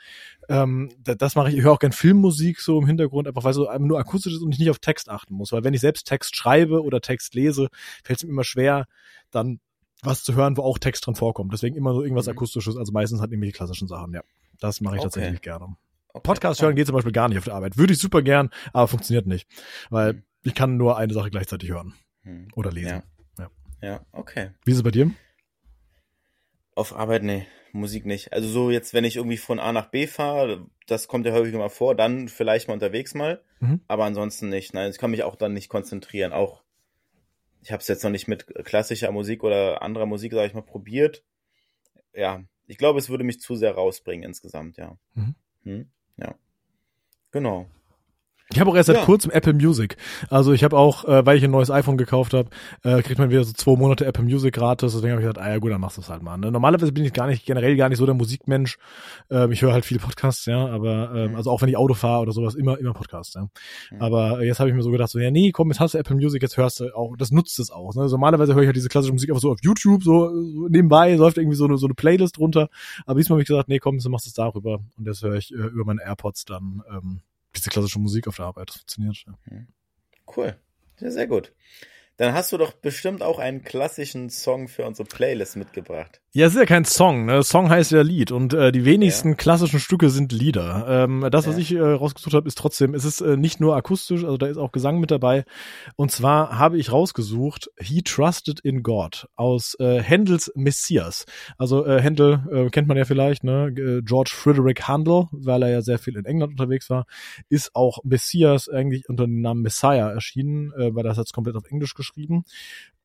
Ähm, das, das mache ich. Ich höre auch gern Filmmusik so im Hintergrund, einfach weil so einem nur akustisch ist und ich nicht auf Text achten muss. Weil wenn ich selbst Text schreibe oder Text lese, fällt es mir immer schwer, dann was zu hören, wo auch Text drin vorkommt. Deswegen immer so irgendwas mhm. Akustisches, also meistens halt irgendwie die klassischen Sachen, ja. Das mache ich okay. tatsächlich gerne. Okay. Podcast hören geht zum Beispiel gar nicht auf der Arbeit. Würde ich super gern, aber funktioniert nicht. Weil mhm. ich kann nur eine Sache gleichzeitig hören. Mhm. Oder lesen. Ja. ja. ja, okay. Wie ist es bei dir? Auf Arbeit, nee. Musik nicht. Also so jetzt, wenn ich irgendwie von A nach B fahre, das kommt ja häufiger mal vor, dann vielleicht mal unterwegs mal, mhm. aber ansonsten nicht. Nein, ich kann mich auch dann nicht konzentrieren. Auch ich habe es jetzt noch nicht mit klassischer Musik oder anderer Musik, sage ich mal, probiert. Ja, ich glaube, es würde mich zu sehr rausbringen insgesamt, ja. Mhm. Hm? Ja. Genau. Ich habe auch erst seit ja. kurzem Apple Music. Also ich habe auch, äh, weil ich ein neues iPhone gekauft habe, äh, kriegt man wieder so zwei Monate Apple Music gratis. Deswegen habe ich gesagt, ah ja gut, dann machst du es halt mal. Ne? Normalerweise bin ich gar nicht, generell gar nicht so der Musikmensch. Ähm, ich höre halt viele Podcasts, ja, aber ähm, mhm. also auch wenn ich Auto fahre oder sowas, immer, immer Podcasts, ja. Mhm. Aber jetzt habe ich mir so gedacht, so, ja, nee, komm, jetzt hast du Apple Music, jetzt hörst du auch, das nutzt es auch. Ne? Also normalerweise höre ich halt diese klassische Musik einfach so auf YouTube, so, so nebenbei, läuft irgendwie so eine, so eine Playlist runter. Aber diesmal habe ich gesagt, nee, komm, du machst es darüber. Und jetzt höre ich äh, über meine AirPods dann ähm, diese klassische Musik auf der Arbeit. Das funktioniert. Ja. Hm. Cool. Ja, sehr gut. Dann hast du doch bestimmt auch einen klassischen Song für unsere Playlist mitgebracht. Ja, es ist ja kein Song, ne? Song heißt ja Lied und äh, die wenigsten ja. klassischen Stücke sind Lieder. Ähm, das, was ja. ich äh, rausgesucht habe, ist trotzdem, es ist äh, nicht nur akustisch, also da ist auch Gesang mit dabei. Und zwar habe ich rausgesucht He Trusted in God aus äh, Händels Messias. Also äh, Händel äh, kennt man ja vielleicht, ne? Äh, George Frederick Handel, weil er ja sehr viel in England unterwegs war, ist auch Messias eigentlich unter dem Namen Messiah erschienen, äh, weil das jetzt komplett auf Englisch geschrieben geschrieben.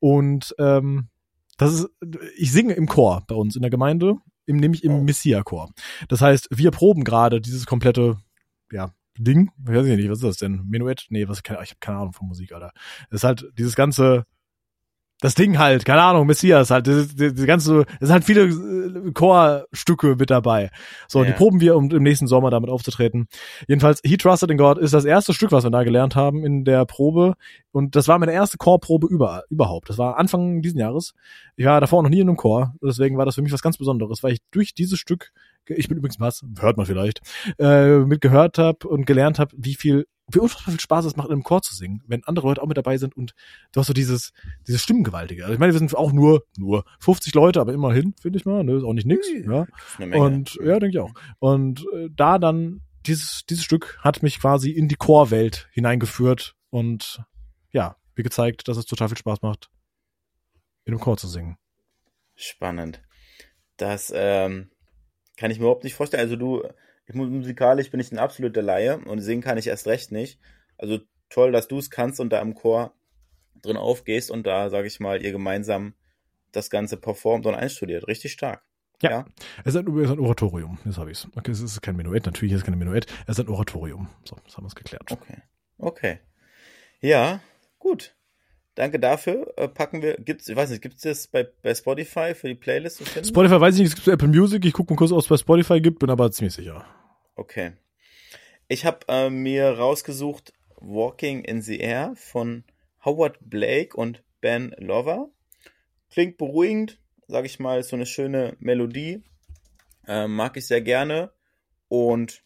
Und ähm, das ist, ich singe im Chor bei uns in der Gemeinde, im, nämlich im oh. Messia-Chor. Das heißt, wir proben gerade dieses komplette, ja, Ding. Ich weiß nicht, was ist das denn? Menuett? Nee, was, ich habe keine Ahnung von Musik, Alter. Das ist halt dieses ganze, das Ding halt, keine Ahnung, Messias halt, das, das, das ganze, es sind halt viele äh, Chorstücke mit dabei. So, ja. die proben wir, um im nächsten Sommer damit aufzutreten. Jedenfalls, He Trusted in God ist das erste Stück, was wir da gelernt haben in der Probe. Und das war meine erste Chorprobe über, überhaupt. Das war Anfang diesen Jahres. Ich war davor noch nie in einem Chor, deswegen war das für mich was ganz Besonderes, weil ich durch dieses Stück, ich bin übrigens was, hört man vielleicht, äh, mitgehört habe und gelernt habe, wie viel wie unfassbar viel Spaß es macht, in einem Chor zu singen, wenn andere Leute auch mit dabei sind und du hast so dieses, dieses Stimmengewaltige. Also ich meine, wir sind auch nur, nur 50 Leute, aber immerhin, finde ich mal, ne, ist auch nicht nix, ja. Und, ja, denke ich auch. Und äh, da dann, dieses, dieses Stück hat mich quasi in die Chorwelt hineingeführt und, ja, wie gezeigt, dass es total viel Spaß macht, in einem Chor zu singen. Spannend. Das, ähm, kann ich mir überhaupt nicht vorstellen. Also du, ich musikalisch bin ich ein absoluter Laie und singen kann ich erst recht nicht. Also toll, dass du es kannst und da im Chor drin aufgehst und da, sage ich mal, ihr gemeinsam das Ganze performt und einstudiert. Richtig stark. Ja. ja. Es, ist ein, es ist ein Oratorium, jetzt habe ich es. Okay, es ist kein Menuett, natürlich ist es kein Menuett, es ist ein Oratorium. So, das haben wir es geklärt. Okay. Okay. Ja, gut. Danke dafür. Äh, packen wir, gibt's, ich weiß nicht, gibt's das bei, bei Spotify für die Playlist zu finden? Spotify weiß ich nicht, es gibt Apple Music. Ich gucke mal kurz, ob es bei Spotify gibt, bin aber ziemlich sicher. Okay. Ich habe äh, mir rausgesucht Walking in the Air von Howard Blake und Ben Lover. Klingt beruhigend, sag ich mal, ist so eine schöne Melodie. Äh, mag ich sehr gerne. Und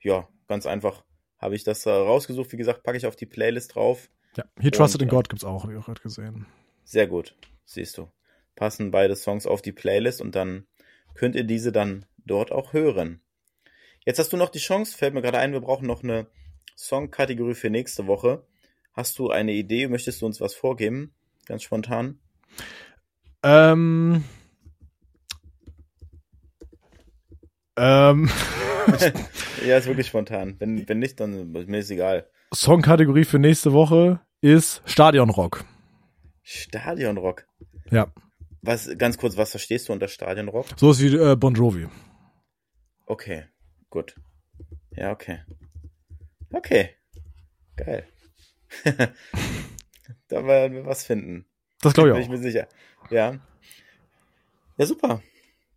ja, ganz einfach habe ich das äh, rausgesucht. Wie gesagt, packe ich auf die Playlist drauf. Ja, He Trusted in God gibt's auch, habe ich auch gerade gesehen. Sehr gut, siehst du. Passen beide Songs auf die Playlist und dann könnt ihr diese dann dort auch hören. Jetzt hast du noch die Chance, fällt mir gerade ein, wir brauchen noch eine Songkategorie für nächste Woche. Hast du eine Idee? Möchtest du uns was vorgeben? Ganz spontan. Ähm. Ähm. ja, ist wirklich spontan. Wenn, wenn nicht, dann mir ist egal. Songkategorie für nächste Woche ist Stadionrock. Stadionrock? Ja. Was, ganz kurz, was verstehst du unter Stadionrock? So ist wie äh, Bon Jovi. Okay, gut. Ja, okay. Okay. Geil. da werden wir was finden. Das glaube ich auch. Bin ich mir sicher. Ja. Ja, super.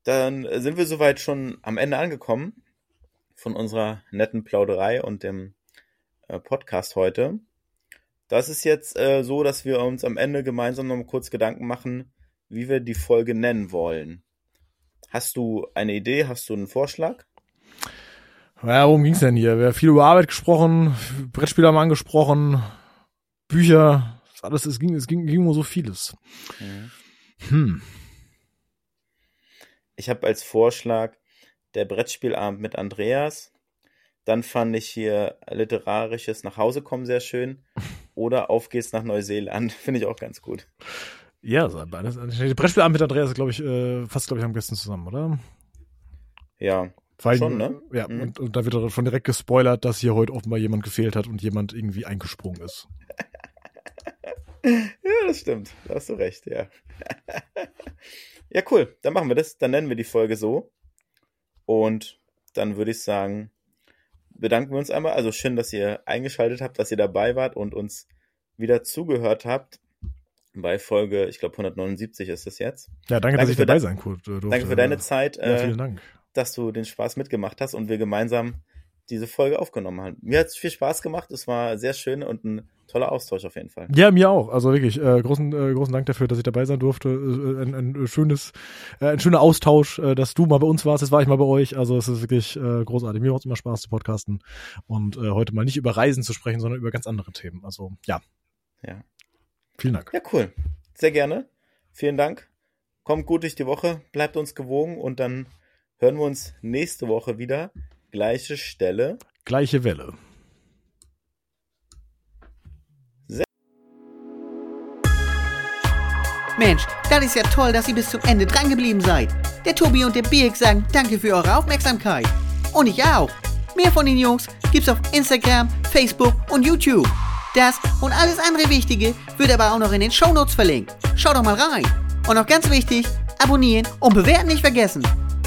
Dann sind wir soweit schon am Ende angekommen von unserer netten Plauderei und dem äh, Podcast heute. Das ist jetzt äh, so, dass wir uns am Ende gemeinsam noch mal kurz Gedanken machen, wie wir die Folge nennen wollen. Hast du eine Idee? Hast du einen Vorschlag? Ja, worum ging's denn hier? Wir haben viel über Arbeit gesprochen, Brettspiele haben angesprochen, Bücher, alles, es ging, es ging, ging um so vieles. Mhm. Hm. Ich habe als Vorschlag der Brettspielabend mit Andreas. Dann fand ich hier literarisches Nachhausekommen sehr schön. Oder Auf geht's nach Neuseeland. Finde ich auch ganz gut. Ja, so beides. Brettspielabend mit Andreas, glaube ich, äh, fast, glaube ich, am besten zusammen, oder? Ja. Weil, schon, ne? Ja, mhm. und, und da wird schon direkt gespoilert, dass hier heute offenbar jemand gefehlt hat und jemand irgendwie eingesprungen ist. ja, das stimmt. Da hast du recht, ja. ja, cool. Dann machen wir das. Dann nennen wir die Folge so. Und dann würde ich sagen, bedanken wir uns einmal. Also schön, dass ihr eingeschaltet habt, dass ihr dabei wart und uns wieder zugehört habt. Bei Folge, ich glaube 179 ist es jetzt. Ja, danke, danke dass ich dabei sein konnte. Danke für deine Zeit, ja, vielen Dank. Dass du den Spaß mitgemacht hast und wir gemeinsam diese Folge aufgenommen haben. Mir hat es viel Spaß gemacht. Es war sehr schön und ein toller Austausch auf jeden Fall. Ja, mir auch. Also wirklich äh, großen äh, großen Dank dafür, dass ich dabei sein durfte. Äh, ein, ein schönes äh, ein schöner Austausch, äh, dass du mal bei uns warst. Jetzt war ich mal bei euch. Also es ist wirklich äh, großartig. Mir macht es immer Spaß zu podcasten und äh, heute mal nicht über Reisen zu sprechen, sondern über ganz andere Themen. Also ja. Ja. Vielen Dank. Ja, cool. Sehr gerne. Vielen Dank. Kommt gut durch die Woche, bleibt uns gewogen und dann hören wir uns nächste Woche wieder. Gleiche Stelle. Gleiche Welle. Mensch, das ist ja toll, dass ihr bis zum Ende drangeblieben seid. Der Tobi und der Birk sagen danke für eure Aufmerksamkeit. Und ich auch. Mehr von den Jungs gibt's auf Instagram, Facebook und YouTube. Das und alles andere Wichtige wird aber auch noch in den Shownotes verlinkt. Schaut doch mal rein. Und noch ganz wichtig, abonnieren und bewerten nicht vergessen.